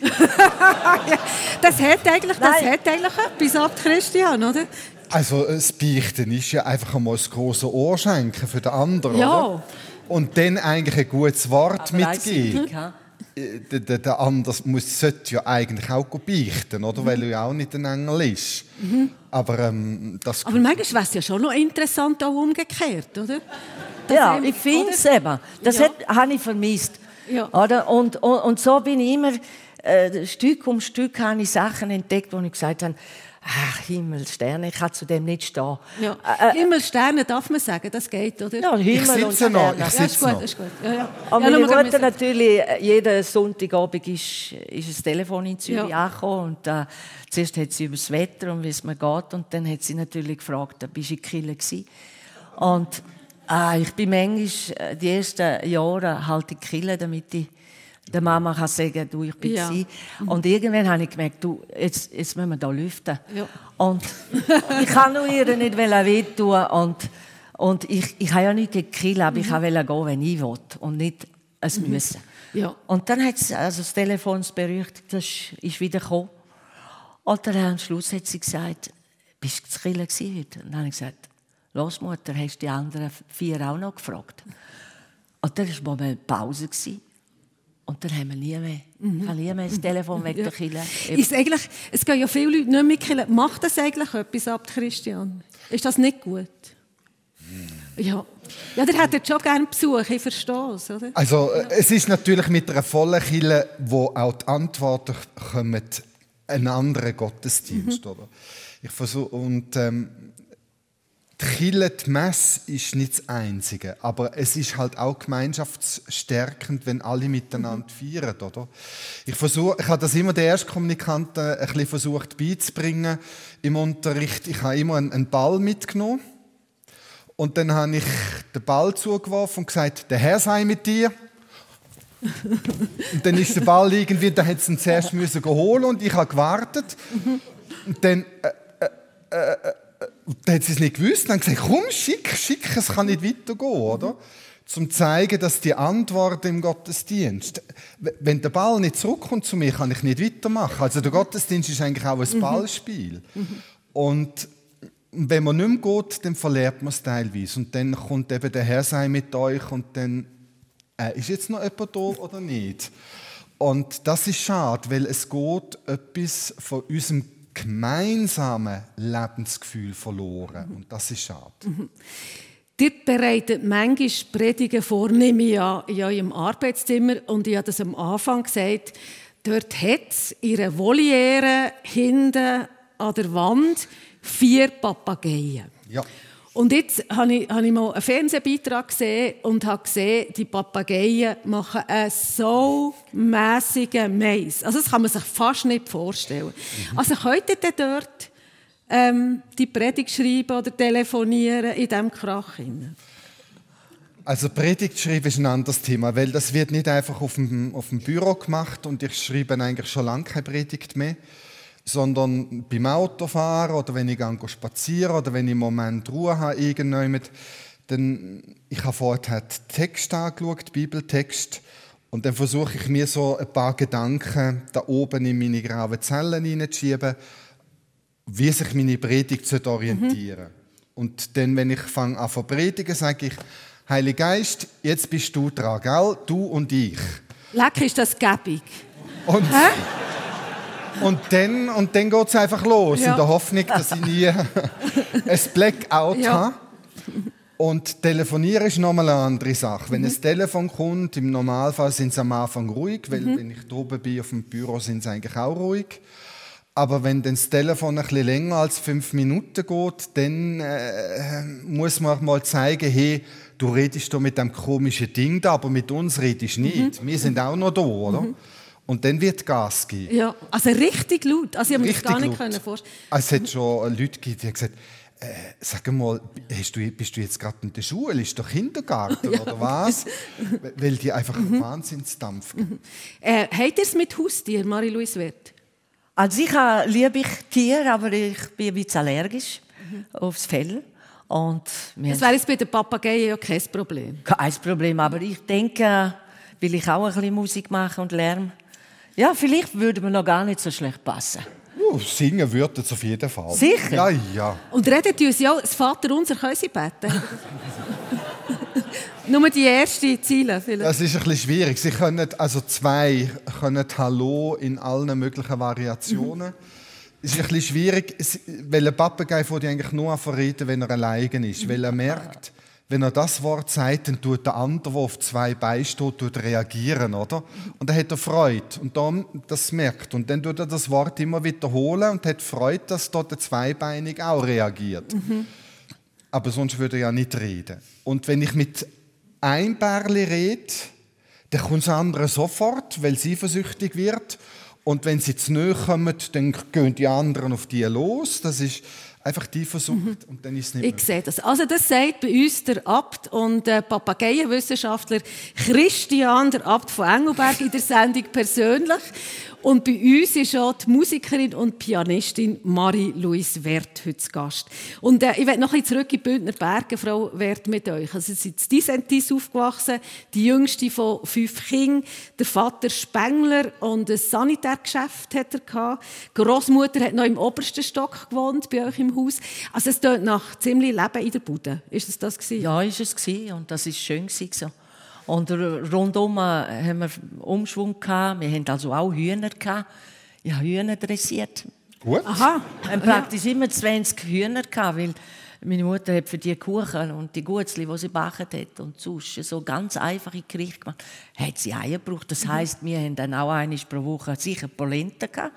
das hat eigentlich, das hat eigentlich etwas ab Christian, oder? Also das Beichten ist ja einfach einmal das große Ohr schenken für den anderen, ja. Oder? Und dann eigentlich ein gutes Wort Aber mitgeben. Äh, der, der, der andere muss, sollte ja eigentlich auch beichten, oder? Mhm. weil er ja auch nicht ein Engel ist. Mhm. Aber, ähm, das Aber manchmal wäre es ja schon noch interessant, auch umgekehrt, oder? Das ja, eben, ich finde es eben. Das ja. habe ich vermisst. Ja. Oder? Und, und, und so bin ich immer, äh, Stück um Stück habe ich Sachen entdeckt, wo ich gesagt habe, Ach, Himmel, Sterne, ich kann zu dem nicht stehen. Ja. Äh, äh Himmel, Sterne darf man sagen, das geht, oder? Ja, Himmel und Sterne. Noch, ich ja, ist gut, ist gut. Ja, ja. Aber ja, meine Mutter natürlich, äh, jeden Sonntagabend ist, ist ein Telefon in Zürich ja. angekommen und äh, zuerst hat sie über das Wetter und wie es mir geht und dann hat sie natürlich gefragt, bist du in Kille gewesen? Und äh, ich bin manchmal äh, die ersten Jahre halt in Kille, damit ich der Mama kann sagen, du, ich bin ja. Und irgendwann habe ich gemerkt, du, jetzt, jetzt müssen wir hier lüften. Ja. Und *laughs* ich kann nur ihr nicht wehtun. Und, und ich, ich habe ja nicht gekillt, aber mhm. ich wollte gehen, wenn ich will. Und nicht es mhm. müssen. Ja. Und dann hat sie, also das Telefon berührt, das ist wieder gekommen. Und dann am Schluss hat sie gesagt, bist du zu Kille heute? Und dann habe ich gesagt, los Mutter, hast du die anderen vier auch noch gefragt? Und dann war mal eine Pause. Gewesen. Und dann haben wir nie mehr, mhm. kann nie mehr das Telefon weg ja. Kille. Ist eigentlich, es gehen ja viele Leute nicht mehr killen. Macht das eigentlich etwas ab, Christian? Ist das nicht gut? Mhm. Ja. Ja, der hätte schon gerne Besuch, ich verstehe es, oder? Also, ja. es ist natürlich mit einer vollen Kille, wo auch die Antworten kommen, ein anderer Gottesdienst, mhm. oder? Ich versuche, und ähm, die Messe ist nicht das Einzige, aber es ist halt auch gemeinschaftsstärkend, wenn alle miteinander feiern, oder? Ich versuche, ich habe das immer den Erstkommunikanten ein bisschen versucht beizubringen im Unterricht. Ich habe immer einen Ball mitgenommen und dann habe ich den Ball zugeworfen und gesagt, der Herr sei mit dir. und dann ist der Ball irgendwie, da hat sie ihn zuerst müssen holen und ich habe gewartet. Und dann äh, äh, äh, äh und dann hat sie es nicht gewusst. Dann gesagt, komm, schick, schick, es kann nicht weitergehen, oder? Zum zu zeigen, dass die Antwort im Gottesdienst, wenn der Ball nicht zurückkommt zu mir, kann ich nicht weitermachen. Also der Gottesdienst ist eigentlich auch ein mhm. Ballspiel. Mhm. Und wenn man nicht mehr geht, dann verliert man es teilweise. Und dann kommt eben der Herr sein mit euch und dann äh, ist jetzt noch jemand da oder nicht. Und das ist schade, weil es geht etwas von unserem gemeinsame Lebensgefühl verloren. Und das ist schade. Mhm. Ihr bereitet manchmal Predigen vor, nehme ich ja in eurem Arbeitszimmer. Und ich habe das am Anfang gesagt, dort hat es ihre Voliere hinten an der Wand vier Papageien. Ja. Und jetzt habe ich, habe ich mal einen Fernsehbeitrag gesehen und habe gesehen, die Papageien machen einen so mässigen Mais. Also das kann man sich fast nicht vorstellen. Mhm. Also könnt ihr denn dort ähm, die Predigt schreiben oder telefonieren in diesem Krach? Also Predigt schreiben ist ein anderes Thema, weil das wird nicht einfach auf dem, auf dem Büro gemacht und ich schreibe eigentlich schon lange keine Predigt mehr sondern beim Autofahren oder wenn ich spazieren oder wenn ich im Moment Ruhe habe, irgendjemand, dann, ich habe vorher den Text angeschaut, Bibeltext, und dann versuche ich mir so ein paar Gedanken da oben in meine grauen Zellen hineinzuschieben, wie sich meine Predigt orientieren mhm. Und dann, wenn ich fange an zu predigen, sage ich, Heiliger Geist, jetzt bist du dran, gell? Du und ich. Leck ist das gäbig. Und, Hä? Und dann, und dann geht es einfach los, ja. in der Hoffnung, dass ich nie *laughs* ein Blackout ja. habe. Und telefonieren ist nochmal eine andere Sache. Wenn mhm. ein Telefon kommt, im Normalfall sind sie am Anfang ruhig, weil mhm. wenn ich droben bin auf dem Büro, sind sie eigentlich auch ruhig. Aber wenn das Telefon ein bisschen länger als fünf Minuten geht, dann äh, muss man auch mal zeigen, hey, du redest da mit dem komischen Ding da, aber mit uns redest du nicht. Mhm. Wir sind auch noch da, oder? Und dann wird Gas geben. Ja, also richtig laut. Also ich habe mir das gar nicht können vorstellen. Es hat schon Leute gegeben, die haben gesagt, äh, sag mal, du, bist du jetzt gerade in der Schule? Ist doch Kindergarten *laughs* ja. oder was? Weil die einfach mhm. Wahnsinnsdampf mhm. äh, Habt ihr es mit Haustier, Marie-Louise Wert? Also ich liebe ich Tiere, aber ich bin ein bisschen allergisch mhm. aufs Fell. Und das wäre jetzt bei den Papageien ja kein Problem. Kein Problem, aber ich denke, will ich auch ein bisschen Musik machen und Lärm. Ja, vielleicht würde man noch gar nicht so schlecht passen. Uh, singen würde es auf jeden Fall. Sicher? Ja, ja. Und redet uns ja das Vater unser können Sie beten? *laughs* Nur die ersten Ziele vielleicht. Das ist ein bisschen schwierig. Sie können, also zwei können Hallo in allen möglichen Variationen. Mhm. Es ist ein bisschen schwierig, weil ein Papagei vor eigentlich nur verreden, wenn er allein ist. Weil er merkt, wenn er das Wort sagt, dann tut der andere, der auf zwei Beinen steht, tut reagieren, oder? Und dann hat er Freude und dann das merkt und dann tut er das Wort immer wiederholen und hat Freude, dass dort der Zweibeinig auch reagiert. Mhm. Aber sonst würde er ja nicht reden. Und wenn ich mit ein Bärli rede, dann kommt das andere sofort, weil sie versüchtig wird. Und wenn sie zu nahe kommen, dann gehen die anderen auf die los. Das ist einfach die versucht mhm. und dann ist es nicht mehr. Ich sehe das. Also das sagt bei uns der Abt und äh, Papageienwissenschaftler Christian, der Abt von Engelberg in der Sendung persönlich. Und bei uns ist auch die Musikerin und Pianistin Marie-Louise Wert heute zu Gast. Und äh, ich werde noch ein bisschen zurück in die Bündner Berge, Frau Wert, mit euch. Also, sie sind in Disentis aufgewachsen, die jüngste von fünf Kindern. Der Vater Spengler und ein Sanitärgeschäft hat er gehabt. Die Großmutter hat noch im obersten Stock gewohnt, bei euch im Haus. Also es tönt nach ziemlich Leben in der Bude. Ist es das gewesen? Ja, ist es gewesen. und das ist schön gewesen. Und rundum äh, haben wir Umschwung gehabt. Wir hatten also auch Hühner gehabt. Ich habe Hühner dressiert. Gut. Aha. Wir haben praktisch immer 20 Hühner gehabt, weil meine Mutter hat für die Kuchen und die Gutzli, die sie gebacken hat und sonst so ganz einfache Gerichte gemacht, hat sie Eier gebraucht. Das heisst, wir haben dann auch einmal pro Woche sicher Polenta gehabt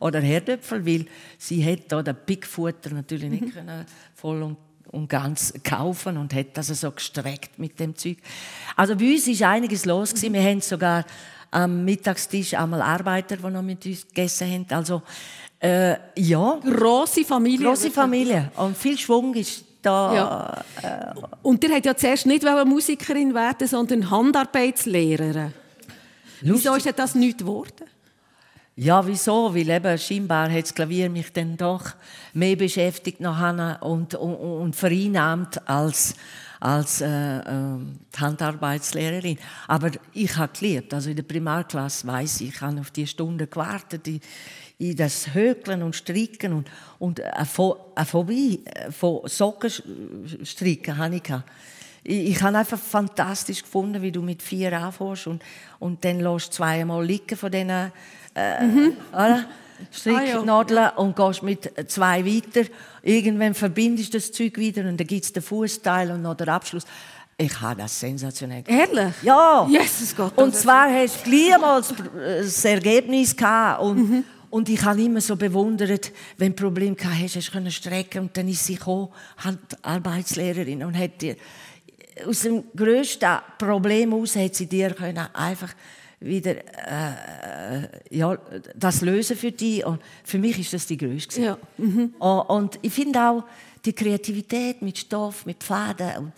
oder Herdöpfel, weil sie hat da den Pickfutter natürlich nicht mhm. voll und und ganz kaufen und hat das so gestreckt mit dem Zeug. Also bei uns ist einiges los gewesen. Wir haben sogar am Mittagstisch einmal Arbeiter, die noch mit uns gegessen haben. Also äh, ja. Grosse Familie. Grosse Familie und viel Schwung ist da. Ja. Äh, und ihr habt ja zuerst nicht Musikerin werden, sondern Handarbeitslehrerin. Wieso ist das nicht geworden? Ja, wieso? Weil eben scheinbar hat das Klavier mich dann doch mehr beschäftigt nachher und, und, und vereinnahmt als, als äh, äh, die Handarbeitslehrerin. Aber ich habe gelernt, also in der Primarklasse weiß ich, ich habe auf die Stunde gewartet, in, in das Hökeln und Stricken und, und eine, Phobie äh, von Sockenstricken habe ich gehabt. Ich, ich habe einfach fantastisch gefunden, wie du mit vier anfängst und, und dann lässt zweimal liegen von diesen äh, mhm. oder? Stricknadeln ah, ja. und gehst mit zwei weiter. Irgendwann verbindest du das Zeug wieder und dann gibt es den Fußteil und noch den Abschluss. Ich habe das sensationell Ehrlich? Ja. Jesus Gott. Und zwar hast du gleich mal das Ergebnis gehabt und, mhm. und ich habe immer so bewundert, wenn du Probleme gehabt hast, hast du strecken und dann ist sie gekommen, Arbeitslehrerin und hat dir aus dem grössten Problem aus hat sie dir können einfach wieder äh, ja, das lösen für die. Und für mich ist das die größte. Ja. Mhm. Und ich finde auch die Kreativität mit Stoff, mit Faden und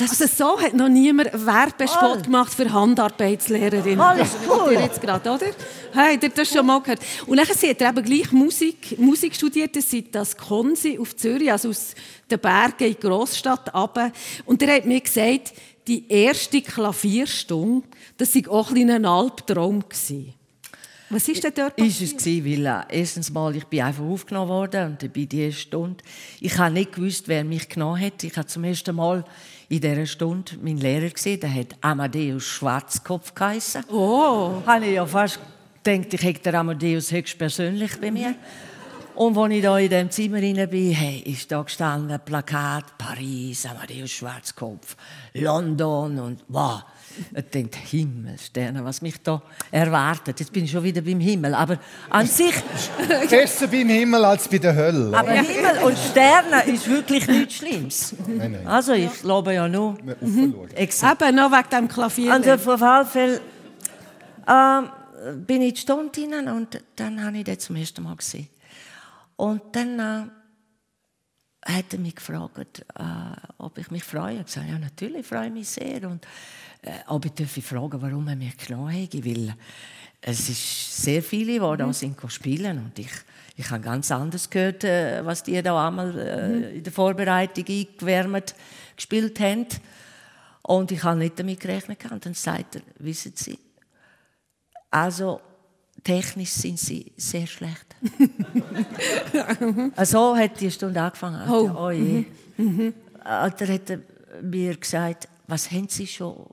also so hat noch niemand Werbespot Oh. gemacht für Handarbeitslehrerinnen. Alles Das cool. jetzt gerade, oder? Habt ihr das schon mal gehört? Und dann sie hat er eben gleich Musik, Musik studiert, das sind das Konsi auf Zürich, also aus den Bergen in die Grossstadt runter. Und er hat mir gesagt, die erste Klavierstunde, das war auch ein bisschen ein Albtraum. gewesen. Was ist denn dort Ist es gewesen, weil äh, erstens mal ich bin einfach aufgenommen worden und dabei die erste Stunde. Ich habe nicht gewusst, wer mich genommen hat. Ich habe zum ersten Mal in dieser Stunde meinen Lehrer gesehen. Der hat Amadeus Schwarzkopf geheißen. Oh. Habe ich ja fast gedacht, ich hätte den Amadeus höchstpersönlich bei mir. Und als ich da in diesem Zimmer rein bin, hey, ist da gestanden Plakat Paris, Amadeus Schwarzkopf, London und wow. Ich denke, Himmelsterne, was mich da erwartet. Jetzt bin ich schon wieder beim Himmel. Aber an sich, *laughs* Besser beim Himmel als bei der Hölle. aber Himmel und Sterne ist wirklich nichts Schlimmes. Nein, nein. Also ich glaube ja nur. Exakt. Eben, noch wegen dem Klavier. Also auf jeden Fall ähm, bin ich in die Stunde hinein und dann habe ich den zum ersten Mal gesehen. Und dann äh, hat er mich gefragt, äh, ob ich mich freue. Ich gesagt, ja natürlich freue ich mich sehr. Und äh, ob ich dürfe fragen, warum er mich genommen hat, weil es ist sehr viele, die da sind spielen und ich ich habe ganz anders gehört, äh, was die da einmal äh, in der Vorbereitung eingewärmt gespielt haben. Und ich habe nicht damit gerechnet. Und dann sagt er, wissen Sie, also technisch sind Sie sehr schlecht. *laughs* so hat die Stunde angefangen. Oh. Oh je. Und dann hat er mir gesagt, was haben Sie schon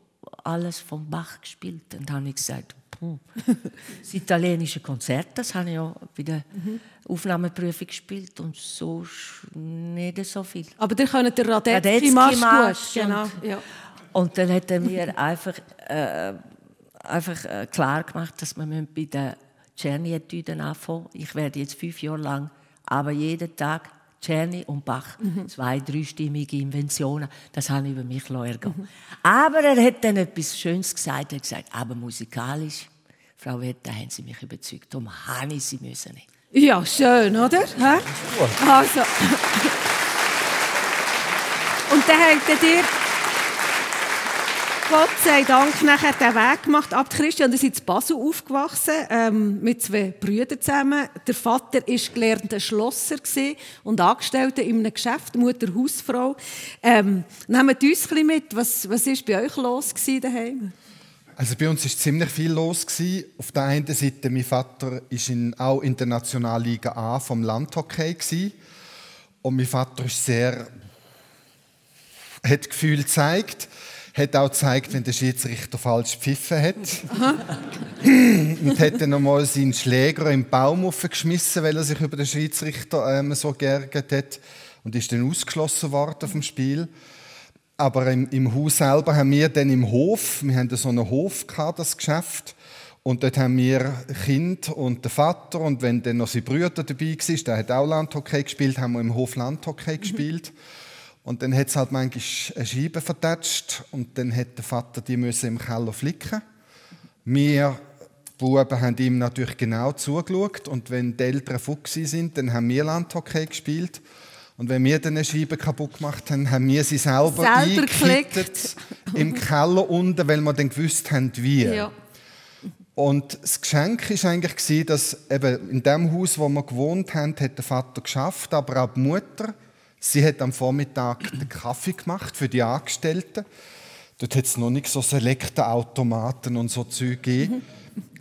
alles von Bach gespielt? Und dann habe ich gesagt, *laughs* das italienische Konzert, das habe ich ja bei der Aufnahmeprüfung gespielt und so nicht so viel. Aber ihr könnt den Radetzky Radetzky Marsch Marsch gut. Genau. und- Ja. Und dann hat er mir einfach, äh, einfach äh, klar gemacht, dass wir bei den Czerny-Etüden anfangen Ich werde jetzt fünf Jahre lang, aber jeden Tag Czerny und Bach, zwei dreistimmige Inventionen, das habe ich über mich ergehen. Aber er hat dann etwas Schönes gesagt. Er hat gesagt, aber musikalisch, Frau Wetta, haben Sie mich überzeugt. Darum habe ich Sie müssen nicht. ja, schön, oder? Hä? Also. *laughs* Und dann habt ihr Gott sei Dank nachher den Weg gemacht. Ab Christian, ihr seid in Basel aufgewachsen, ähm, mit zwei Brüdern zusammen. Der Vater war gelernter Schlosser und Angestellter in einem Geschäft, Mutter Hausfrau. Ähm, nehmt uns ein mit, was, was bei euch los daheim? Also bei uns ist ziemlich viel los gewesen. Auf der einen Seite, mein Vater ist in, auch in der Nationalliga A vom Landhockey gewesen. und mein Vater ist sehr, hat Gefühl gezeigt, hat auch gezeigt, wenn der Schiedsrichter falsch gepfiffen hat. und hat dann nochmal seinen Schläger im Baum aufgeschmissen, weil er sich über den Schiedsrichter ähm, so geärgert hat und ist dann ausgeschlossen worden vom Spiel. Aber im, im Haus selber haben wir dann im Hof, wir haben so einen Hof gehabt, das Geschäft. Und dort haben wir Kind und der Vater und wenn dann noch sein Bruder dabei war, der hat auch Landhockey gespielt, haben wir im Hof Landhockey gespielt. Und dann hat es halt manchmal eine Scheibe vertatscht und dann hat der Vater die müssen im Keller flicken. Wir Buben haben ihm natürlich genau zugeschaut und wenn die Eltern fuchsi sind, dann haben wir Landhockey gespielt. Und wenn wir dann eine Scheibe kaputt gemacht haben, haben wir sie selber, Selber im Keller unten, weil wir dann gewusst haben, wie. Ja. Und das Geschenk war eigentlich, dass eben in dem Haus, wo wir gewohnt haben, hat der Vater geschafft, aber auch die Mutter. Sie hat am Vormittag den Kaffee gemacht für die Angestellten. Dort hat es noch nicht so Selektorautomaten und so Zeug gegeben.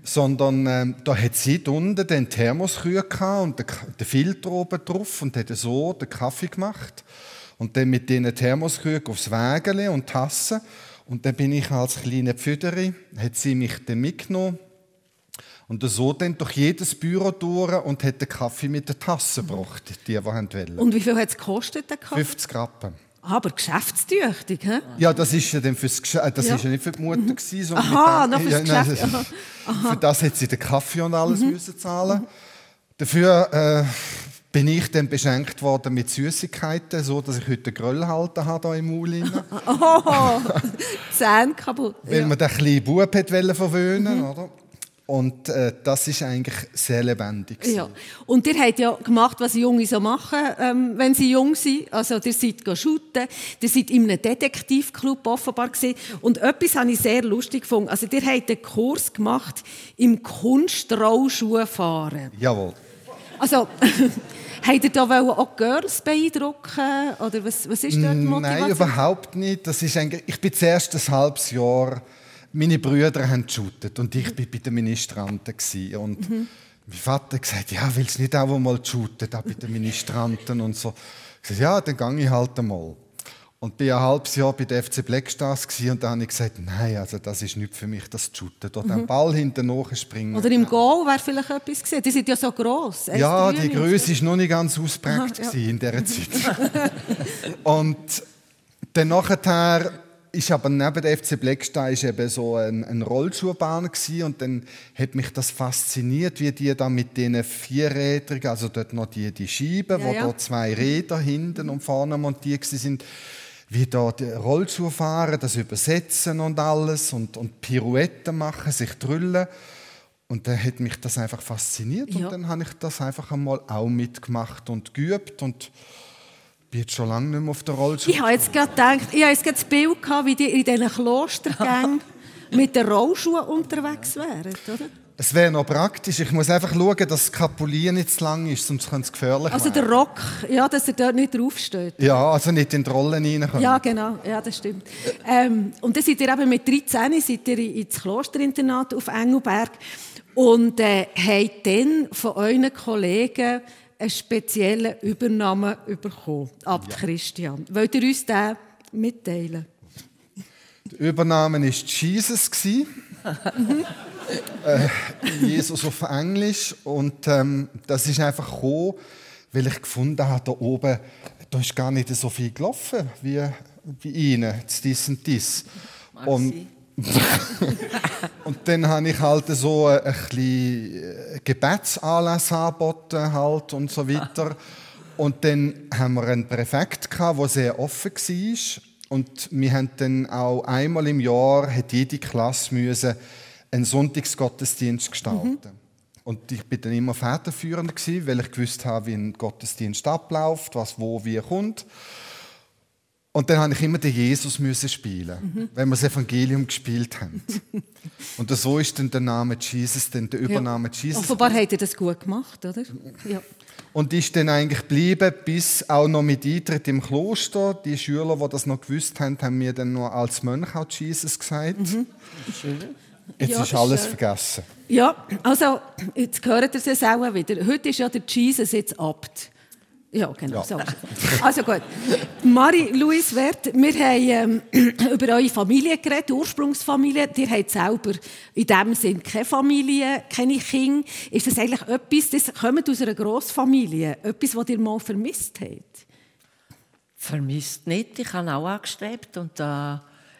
Sondern ähm, da hat sie unten den Thermoskühe und den, den Filter oben drauf und hat so den Kaffee gemacht. Und dann mit diesen Thermoskühen aufs Wägele und Tassen. Und dann bin ich als kleine Pfüderi, hat sie mich dann mitgenommen und so dann durch jedes Büro durch und hat den Kaffee mit der Tasse gebracht, die, die wollten. Und wie viel hat es gekostet, der Kaffee? 50 Rappen. Aber geschäftstüchtig, hä? Ja, das ist ja dann fürs Gesch äh, das Ja. ist ja nicht für die Mutter gewesen, sondern Aha, mit noch fürs *laughs* nein, Geschäft. Mhm. das- Für das hat sie den Kaffee und alles müssen zahlen. Dafür äh, bin ich dann beschenkt worden mit Süßigkeiten, so dass ich heute Grill halten habe hier im Maul. *laughs* Oh, Zähne kaputt. Weil Ja. man den kleinen Bub hat verwöhnen, oder? Und äh, das ist eigentlich sehr lebendig. Ja. Und ihr habt ja gemacht, was Junge so machen, ähm, wenn sie jung sind. Also ihr seid shooten, ihr seid in einem Detektivclub offenbar gewesen. Und etwas habe ich sehr lustig gefunden. Also ihr habt einen Kurs gemacht im Kunstrollschuhfahren. Jawohl. Also, *laughs* habt ihr da auch Girls beeindrucken? Oder was, was ist dort die Motivation? Nein, überhaupt nicht. Das ist eigentlich, ich bin zuerst ein halbes Jahr meine Brüder haben geshootet und ich war bei den Ministranten. Und mhm. mein Vater hat gesagt, ja, willst du nicht auch mal shooten, da bei den Ministranten und so. Ich sagte, ja, dann gehe ich halt einmal. Und bin ein halbes Jahr bei der FC Blackstars und dann habe ich gesagt, nein, also das ist nicht für mich, das Shooten. Dort mhm. den Ball hinten springen. Oder im Goal wäre vielleicht etwas gesehen. Die sind ja so gross. Ja, die Größe war noch nicht ganz ausprägt Aha, *laughs* ja. in dieser Zeit. und dann nachher ist aber neben der FC Blackstein ist eben so ein, ein Rollschuhbahn gewesen, und dann hat mich das fasziniert, wie die da mit diesen Vierrädern, also dort noch die, die Scheiben, ja, wo ja. da zwei Räder hinten und vorne montiert sind, wie da die Rollschuh fahren, das übersetzen und alles und, und Pirouetten machen, sich drüllen. Und dann hat mich das einfach fasziniert ja. und dann habe ich das einfach einmal auch mitgemacht und geübt und bin jetzt schon lange nicht mehr auf der Rollstuhl. Ich habe jetzt gerade gedacht, ich habe jetzt gerade das Bild gehabt, wie die in diesen Klostergängen *laughs* mit den Rollschuhen unterwegs wären, oder? Es wäre noch praktisch. Ich muss einfach schauen, dass das Kapulier nicht zu lang ist, sonst könnte es gefährlich Also der Rock, ja, dass er dort nicht draufsteht. Ja, also nicht in die Rollen reinkommt. Ja, genau. Ja, das stimmt. Ähm, und dann seid ihr eben mit 13 seid ihr ins Klosterinternat auf Engelberg und äh, habt dann von euren Kollegen eine spezielle Übernahme bekommen, Abt ja. Christian. Wollt ihr uns den mitteilen? Die Übernahme war Jesus. *laughs* äh, Jesus auf Englisch. Und ähm, das ist einfach gekommen, weil ich gefunden habe, da oben da ist gar nicht so viel gelaufen wie bei Ihnen, dies und dies. Und *laughs* und dann habe ich halt so ein bisschen äh, Gebetsanlass angeboten halt und so weiter. Und dann haben wir einen Präfekt gehabt, der sehr offen war. Und wir haben dann auch einmal im Jahr hat jede Klasse müssen einen Sonntagsgottesdienst gestalten. Mhm. Und ich bin dann immer federführend gewesen, weil ich gewusst habe, wie ein Gottesdienst abläuft, was wo wie kommt. Und dann habe ich immer den Jesus müssen spielen, mhm. wenn wir das Evangelium gespielt haben. *laughs* und so ist dann der Name Jesus, dann der Übername ja. Jesus. Offenbar hat er das gut gemacht, oder? Ja. Und ist dann eigentlich geblieben, bis auch noch mit Eintritt im Kloster. Die Schüler, die das noch gewusst haben, haben mir dann noch als Mönch auch Jesus gesagt. Mhm. Jetzt ja, ist alles schön. vergessen. Ja, also jetzt gehört ihr es auch wieder. Heute ist ja der Jesus jetzt Abt. Ja, genau. Ja. So. Also gut. Marie-Louise Wert, wir haben ähm, *clears throat* über eure Familie geredet, die Ursprungsfamilie. Ihr habt selber in dem Sinn keine Familie, keine Kinder. Ist das eigentlich etwas, das kommt aus einer Grossfamilie? Etwas, was ihr mal vermisst habt? Vermisst nicht. Ich habe auch angestrebt und äh,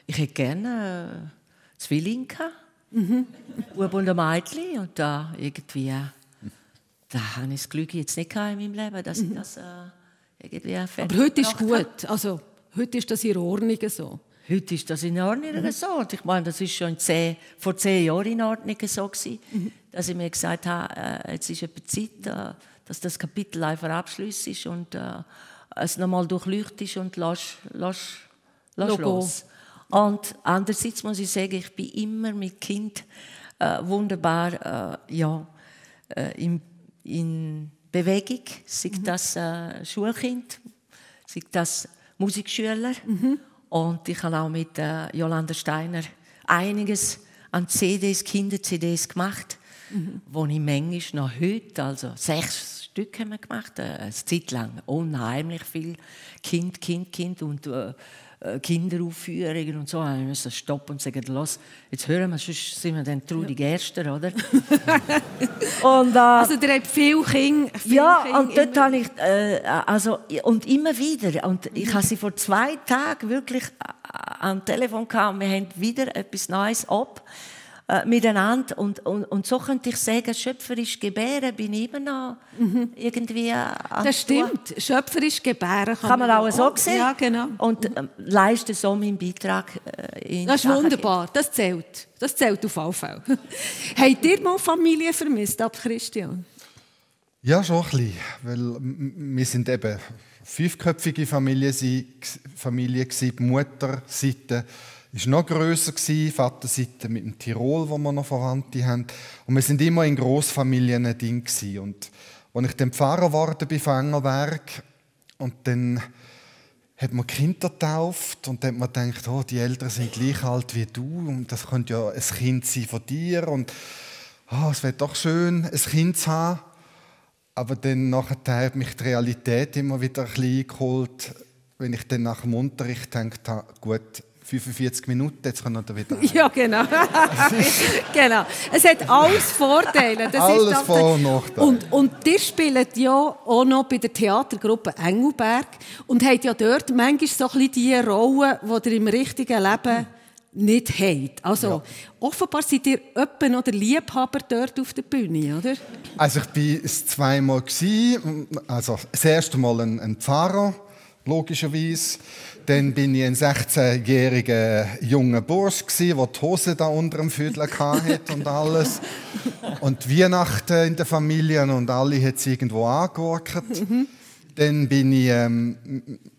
ich hätte gerne äh, Zwillinge gehabt. Mhm. und ein Mädchen und da äh, irgendwie da habe ich das Glück jetzt nicht in meinem Leben, dass ich mhm. das äh, irgendwie Aber heute ist gut. Also, heute ist das in Ordnung so. Heute ist das in Ordnung mhm. so. ich meine, das ist schon zehn, vor zehn Jahren in Ordnung so gewesen, mhm. dass ich mir gesagt habe, äh, jetzt ist etwa Zeit, äh, dass das Kapitel einfach abschließt ist und äh, es nochmal durchleuchtet und lass, lass, lass los. Und andererseits muss ich sagen, ich bin immer mit Kind äh, wunderbar äh, ja, äh, im in Bewegung, sei mhm. das äh, Schulkind, sei das Musikschüler. Mhm. Und ich habe auch mit äh, Jolanda Steiner einiges an CDs, Kinder-CDs gemacht, mhm. wo ich manchmal noch heute, also sechs Stück haben wir gemacht, äh, eine Zeit lang, unheimlich viel Kind, Kind, Kind und äh, äh, Kinderaufführungen und so. Wir müssen stoppen und sagen, los, jetzt hören wir, sonst sind wir dann trudig Erster, oder? *laughs* und, äh, also der hat viel Kinder. Viel ja, Kinder und dort habe ich, äh, also, und immer wieder. Und ich habe sie vor zwei Tagen wirklich äh, am Telefon gehabt und wir haben wieder etwas Neues ab. Äh, miteinander. Und, und, und so könnte ich sagen, schöpferisch gebären bin ich immer noch mhm. irgendwie an Das stimmt. Schöpferisch gebären kann, kann man auch so sehen. Ja, genau. Und äh, leiste so meinen Beitrag. Äh, das ist wunderbar. Das zählt. Das zählt auf alle Fälle. *laughs* Habt ihr mal Familie vermisst, ab Christian? Ja, schon ein bisschen. Weil wir sind eben fünfköpfige Familie, Familie Die Mutterseite war noch grösser, Vaterseite mit dem Tirol, wo wir noch Verwandte haben. Und wir sind immer in Großfamilien ein Ding. Und als ich dann Pfarrer wurde bei Fangerberg und dann hat man Kinder getauft und dann hat man gedacht, oh, die Eltern sind gleich alt wie du und das könnte ja ein Kind sein von dir und oh, es wäre doch schön, ein Kind zu haben. Aber dann nachher hat mich die Realität immer wieder ein bisschen geholt, wenn ich dann nach dem Unterricht gedacht habe, gut, 45 Minuten, jetzt kann er wieder. Ja, genau. *laughs* genau. Es hat alles Vorteile. Das alles ist Vor- und Nachteile. Und, und ihr spielt ja auch noch bei der Theatergruppe Engelberg und habt ja dort manchmal so ein bisschen die Rolle, die ihr im richtigen Leben nicht habt. Also, ja. offenbar seid ihr öppen noch der Liebhaber dort auf der Bühne, oder? Also, ich war es zweimal. Also, das erste Mal ein, ein Pfarrer, logischerweise. Dann bin ich ein 16-jähriger junger Bursch der die Hose da unter dem Füdler hatte und alles. Und Weihnachten in der Familie und alle hat es irgendwo angeworfen. Dann bin ich ähm,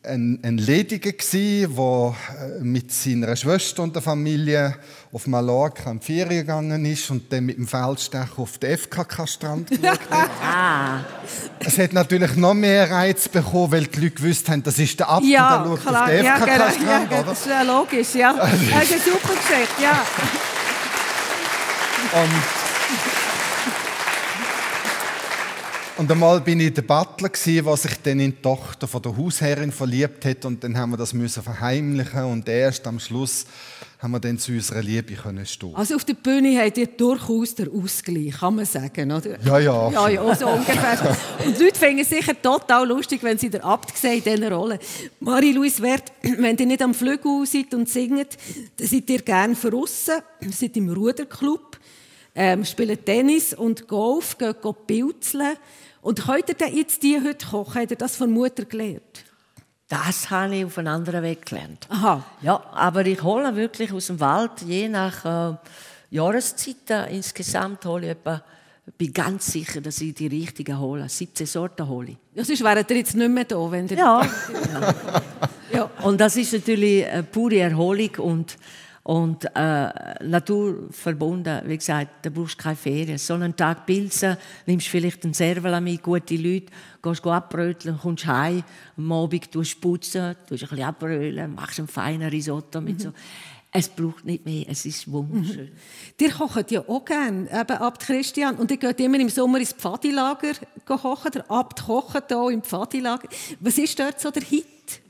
ein, ein Lediger der äh, mit seiner Schwester und der Familie auf Mallorca in die Ferien gegangen ist und dann mit dem Feldstech auf den FKK-Strand *laughs* geschaut hat. ah. Es hat natürlich noch mehr Reiz bekommen, weil die Leute gewusst haben, das ist der Ab ja, und der schaut auf den FKK-Strand, ja, genau. ja, Das ist ja logisch, ja. *laughs* Das ist eine super Geschichte, ja. Und Und einmal bin ich der Butler gsi, was sich dann in die Tochter von der Hausherrin verliebt hat und dann haben wir das müssen verheimlichen und erst am Schluss haben wir dann zu unserer Liebe können stehen. Also auf der Bühne habt ihr durchaus den Ausgleich, kann man sagen, oder? Ja, ja. Ja, ja, so ungefähr. und die Leute finden es sicher total lustig, wenn sie der Abt sehen in dieser Rolle. Marie-Louise Wert, *clears throat* wenn ihr nicht am Flügel seid und singt, dann seid ihr gerne draussen, seid im Ruderclub, ähm, spielt Tennis und Golf, geht, geht pilzeln. Und könnt ihr denn jetzt die heute kochen? Habt ihr das von Mutter gelernt? Das habe ich auf einen anderen Weg gelernt. Aha. Ja, aber ich hole wirklich aus dem Wald, je nach äh, Jahreszeiten insgesamt hole ich etwa bin ganz sicher, dass ich die richtigen hole. 17 Sorten hole ich. Ja, sonst wären ihr jetzt nicht mehr da, wenn ihr... Ja. ja. *laughs* ja. Und das ist natürlich eine pure Erholung und und äh, naturverbunden, wie gesagt, da brauchst du keine Ferien. So einen Tag pilzen, nimmst vielleicht einen Serval mit, gute Leute, gehst abbröteln, kommst heim, am Abend tust du putzen, tust ein bisschen abbröteln, machst einen feinen Risotto mit mhm. so. Es braucht nicht mehr, es ist wunderschön. Mhm. Dir kocht ja auch gerne, eben Abt Christian. Und ihr geht immer im Sommer ins Pfadilager kochen. Der Abt kocht hier im Pfadilager. Was ist dort so der Hit?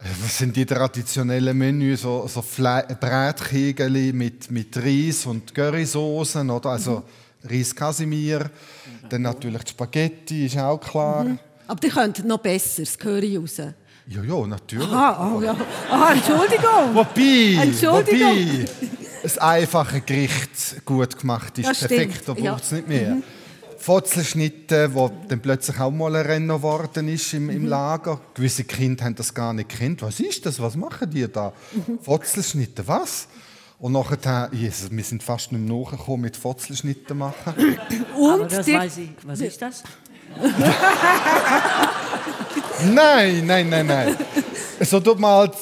Was sind die traditionellen Menüs? So, so Brätkegel mit, mit Reis und Currysoßen, oder? Also mhm. Reis Casimir. Mhm. Dann natürlich die Spaghetti, ist auch klar. Mhm. Aber die könnt noch besser, das Curry raus. Ja, ja, natürlich. Aha, oh, ja. Aha Entschuldigung. Wobei, Entschuldigung. Wobei, ein einfaches Gericht gut gemacht ist perfekt, da braucht es ja. nicht mehr. Mhm. Fotzelschnitte, wo dann plötzlich auch mal ein Rennen geworden ist im, im mhm. Lager. Gewisse Kinder haben das gar nicht kennt. Was ist das? Was machen die da? Mhm. Fotzelschnitte, was? Und nachher, Jesus, wir sind fast nicht mehr nachgekommen mit Fotzelschnitten machen. *coughs* Und Aber das weiß ich. Was ist das? *laughs* nein, nein, nein, nein. *laughs* So tut man halt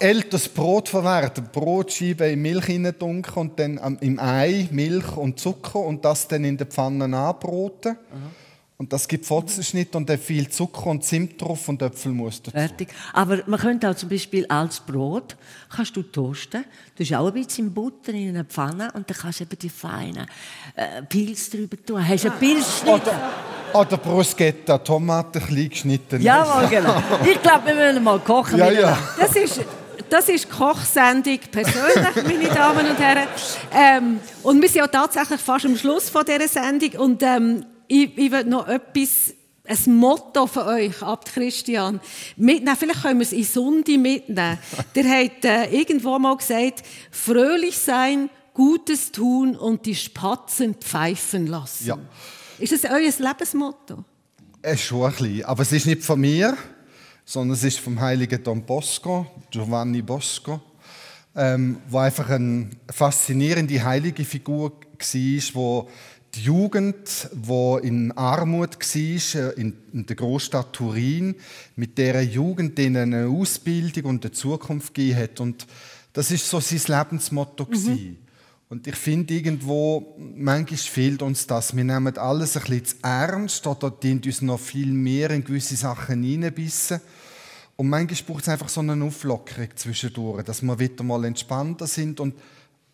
älteres Brot verwerten. Brotscheibe in Milch hineindunken und dann im Ei Milch und Zucker und das dann in der Pfanne anbraten. Aha. Und das gibt Fotzenschnitt und dann viel Zucker und Zimt drauf und Äpfelmus dazu. Fertig. Aber man könnte auch zum Beispiel als Brot kannst du toasten. Du hast auch ein bisschen Butter in einer Pfanne und dann kannst du eben die feinen äh, Pilz drüber tun. Hast du einen Pilzschnitt? Oder, oder Bruschetta, Tomaten klein geschnitten. Ja, genau. Ich glaube, wir müssen mal kochen. Ja, ja. Das ist das ist die Kochsendung persönlich, *laughs* meine Damen und Herren. Ähm, und wir sind ja tatsächlich fast am Schluss von dieser Sendung. Und ähm, ich, ich will noch etwas, ein Motto von euch, Abt Christian, mitnehmen. Vielleicht können wir es in Sonde mitnehmen. *laughs* Der hat äh, irgendwo mal gesagt, fröhlich sein, Gutes tun und die Spatzen pfeifen lassen. Ja. Ist das euer Lebensmotto? Es ist schon ein bisschen. Aber es ist nicht von mir, sondern es ist vom heiligen Don Bosco, Giovanni Bosco, ähm, wo einfach eine faszinierende heilige Figur war, wo die Jugend, wo in Armut war, äh, in, in der Großstadt Turin, mit der Jugend denen eine Ausbildung und eine Zukunft gegeben hat. Und das ist so sein Lebensmotto mhm. Und ich finde irgendwo, manchmal fehlt uns das. Wir nehmen alles ein bisschen zu ernst oder dient uns noch viel mehr in gewisse Sachen hineinbissen. Und manchmal braucht es einfach so eine Auflockerung zwischendurch, dass wir wieder mal entspannter sind und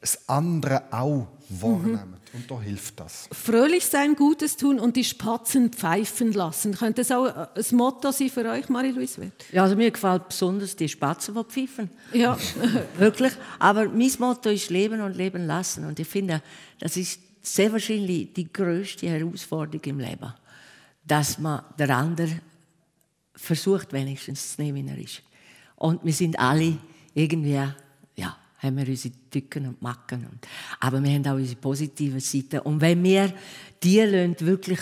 das andere auch wahrnehmen. Mhm. Und da hilft das. Fröhlich sein, Gutes tun und die Spatzen pfeifen lassen. Könnte das auch ein Motto sein für euch, Marie-Louise Wirth? Ja, also mir gefällt besonders die Spatzen, die pfeifen. Ja. *laughs* Wirklich. Aber mein Motto ist Leben und Leben lassen. Und ich finde, das ist sehr wahrscheinlich die größte Herausforderung im Leben. Dass man der andere versucht, wenigstens zu nehmen, wie er ist. Und wir sind alle irgendwie haben wir unsere Tücken und Macken. Aber wir haben auch unsere positiven Seiten. Und wenn wir die wirklich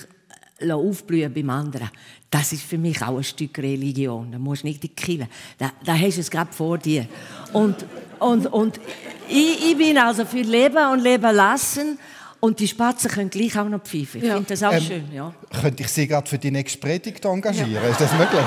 aufblühen beim anderen, das ist für mich auch ein Stück Religion. Da musst du nicht die killen. Da, da hast du es gerade vor dir. Und, und, und ich, ich bin also für Leben und Leben lassen. Und die Spatzen können gleich auch noch pfeifen. Ich ja. finde das auch ähm, schön. Ja. Könnte ich Sie gerade für die nächste Predigt engagieren? Ja. Ist das möglich?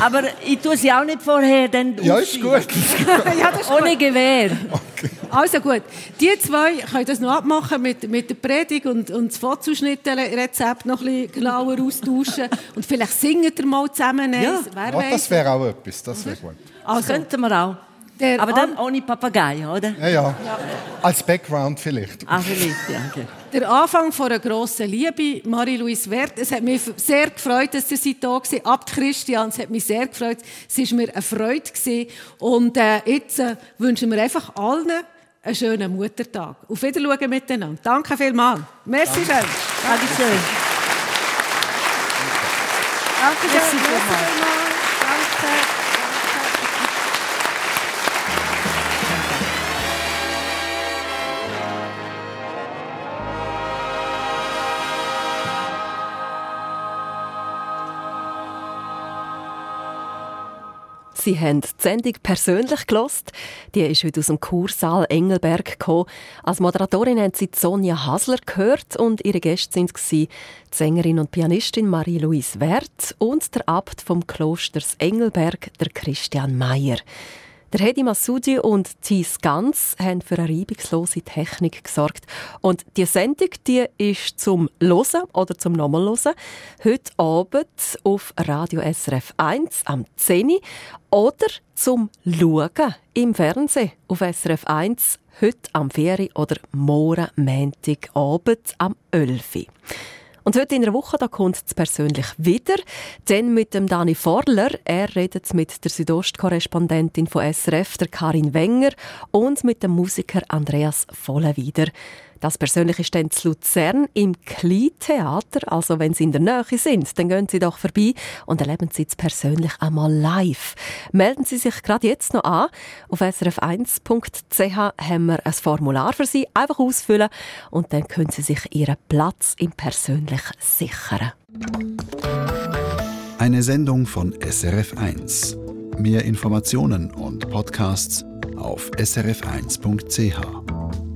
Aber ich tue sie auch nicht vorher dann Ja, ist gut. Ist *laughs* gut. ja, ist Ohne gut. Gewehr. Okay. Also gut, die zwei können das noch abmachen mit, mit der Predigt und, und das Fotoschnittrezept noch ein bisschen genauer austauschen. *laughs* und vielleicht singen wir mal zusammen. Ja, ja das wäre auch etwas, das wäre gut. Also, das könnten wir auch. Der Aber dann ohne Papagei, oder? Ja, ja, ja. Als Background vielleicht. Ah, vielleicht, ja. Okay. Der Anfang von einer grossen Liebe, Marie-Louise Wert. Es hat mich sehr gefreut, dass Sie da waren. Abt Christian, es hat mich sehr gefreut. Es war mir eine Freude. Gewesen. Und äh, jetzt äh, wünschen wir einfach allen einen schönen Muttertag. Auf Wiedersehen miteinander. Danke vielmals. Merci schön. Danke schön. Danke schön. Merci vielmals. Sie haben die Sendung persönlich gelost. Die ist heute aus dem Kursaal Engelberg gekommen. Als Moderatorin haben Sie Sonja Hasler gehört und ihre Gäste waren die Sängerin und Pianistin Marie-Louise Werth und der Abt vom Klosters Engelberg, der Christian Meyer. Der Hedi Masudi und Thies Ganz haben für eine reibungslose Technik gesorgt. Und die Sendung die ist zum Losen oder zum nochmal heute Abend auf Radio SRF 1 am 10 oder zum Schauen im Fernsehen auf SRF 1 heute am 4 oder morgen Montagabend am 11 und heute in der Woche da kommt es persönlich wieder. Dann mit dem Dani Forler. Er redet mit der Südostkorrespondentin von SRF, der Karin Wenger, und mit dem Musiker Andreas Volle wieder. Das persönlich ist dann zu Luzern im Kleintheater. Also wenn Sie in der Nähe sind, dann gehen Sie doch vorbei und erleben Sie es persönlich einmal live. Melden Sie sich gerade jetzt noch an. Auf srf1.ch haben wir ein Formular für Sie. Einfach ausfüllen und dann können Sie sich Ihren Platz im Persönlich sichern. Eine Sendung von SRF1. Mehr Informationen und Podcasts auf srf1.ch.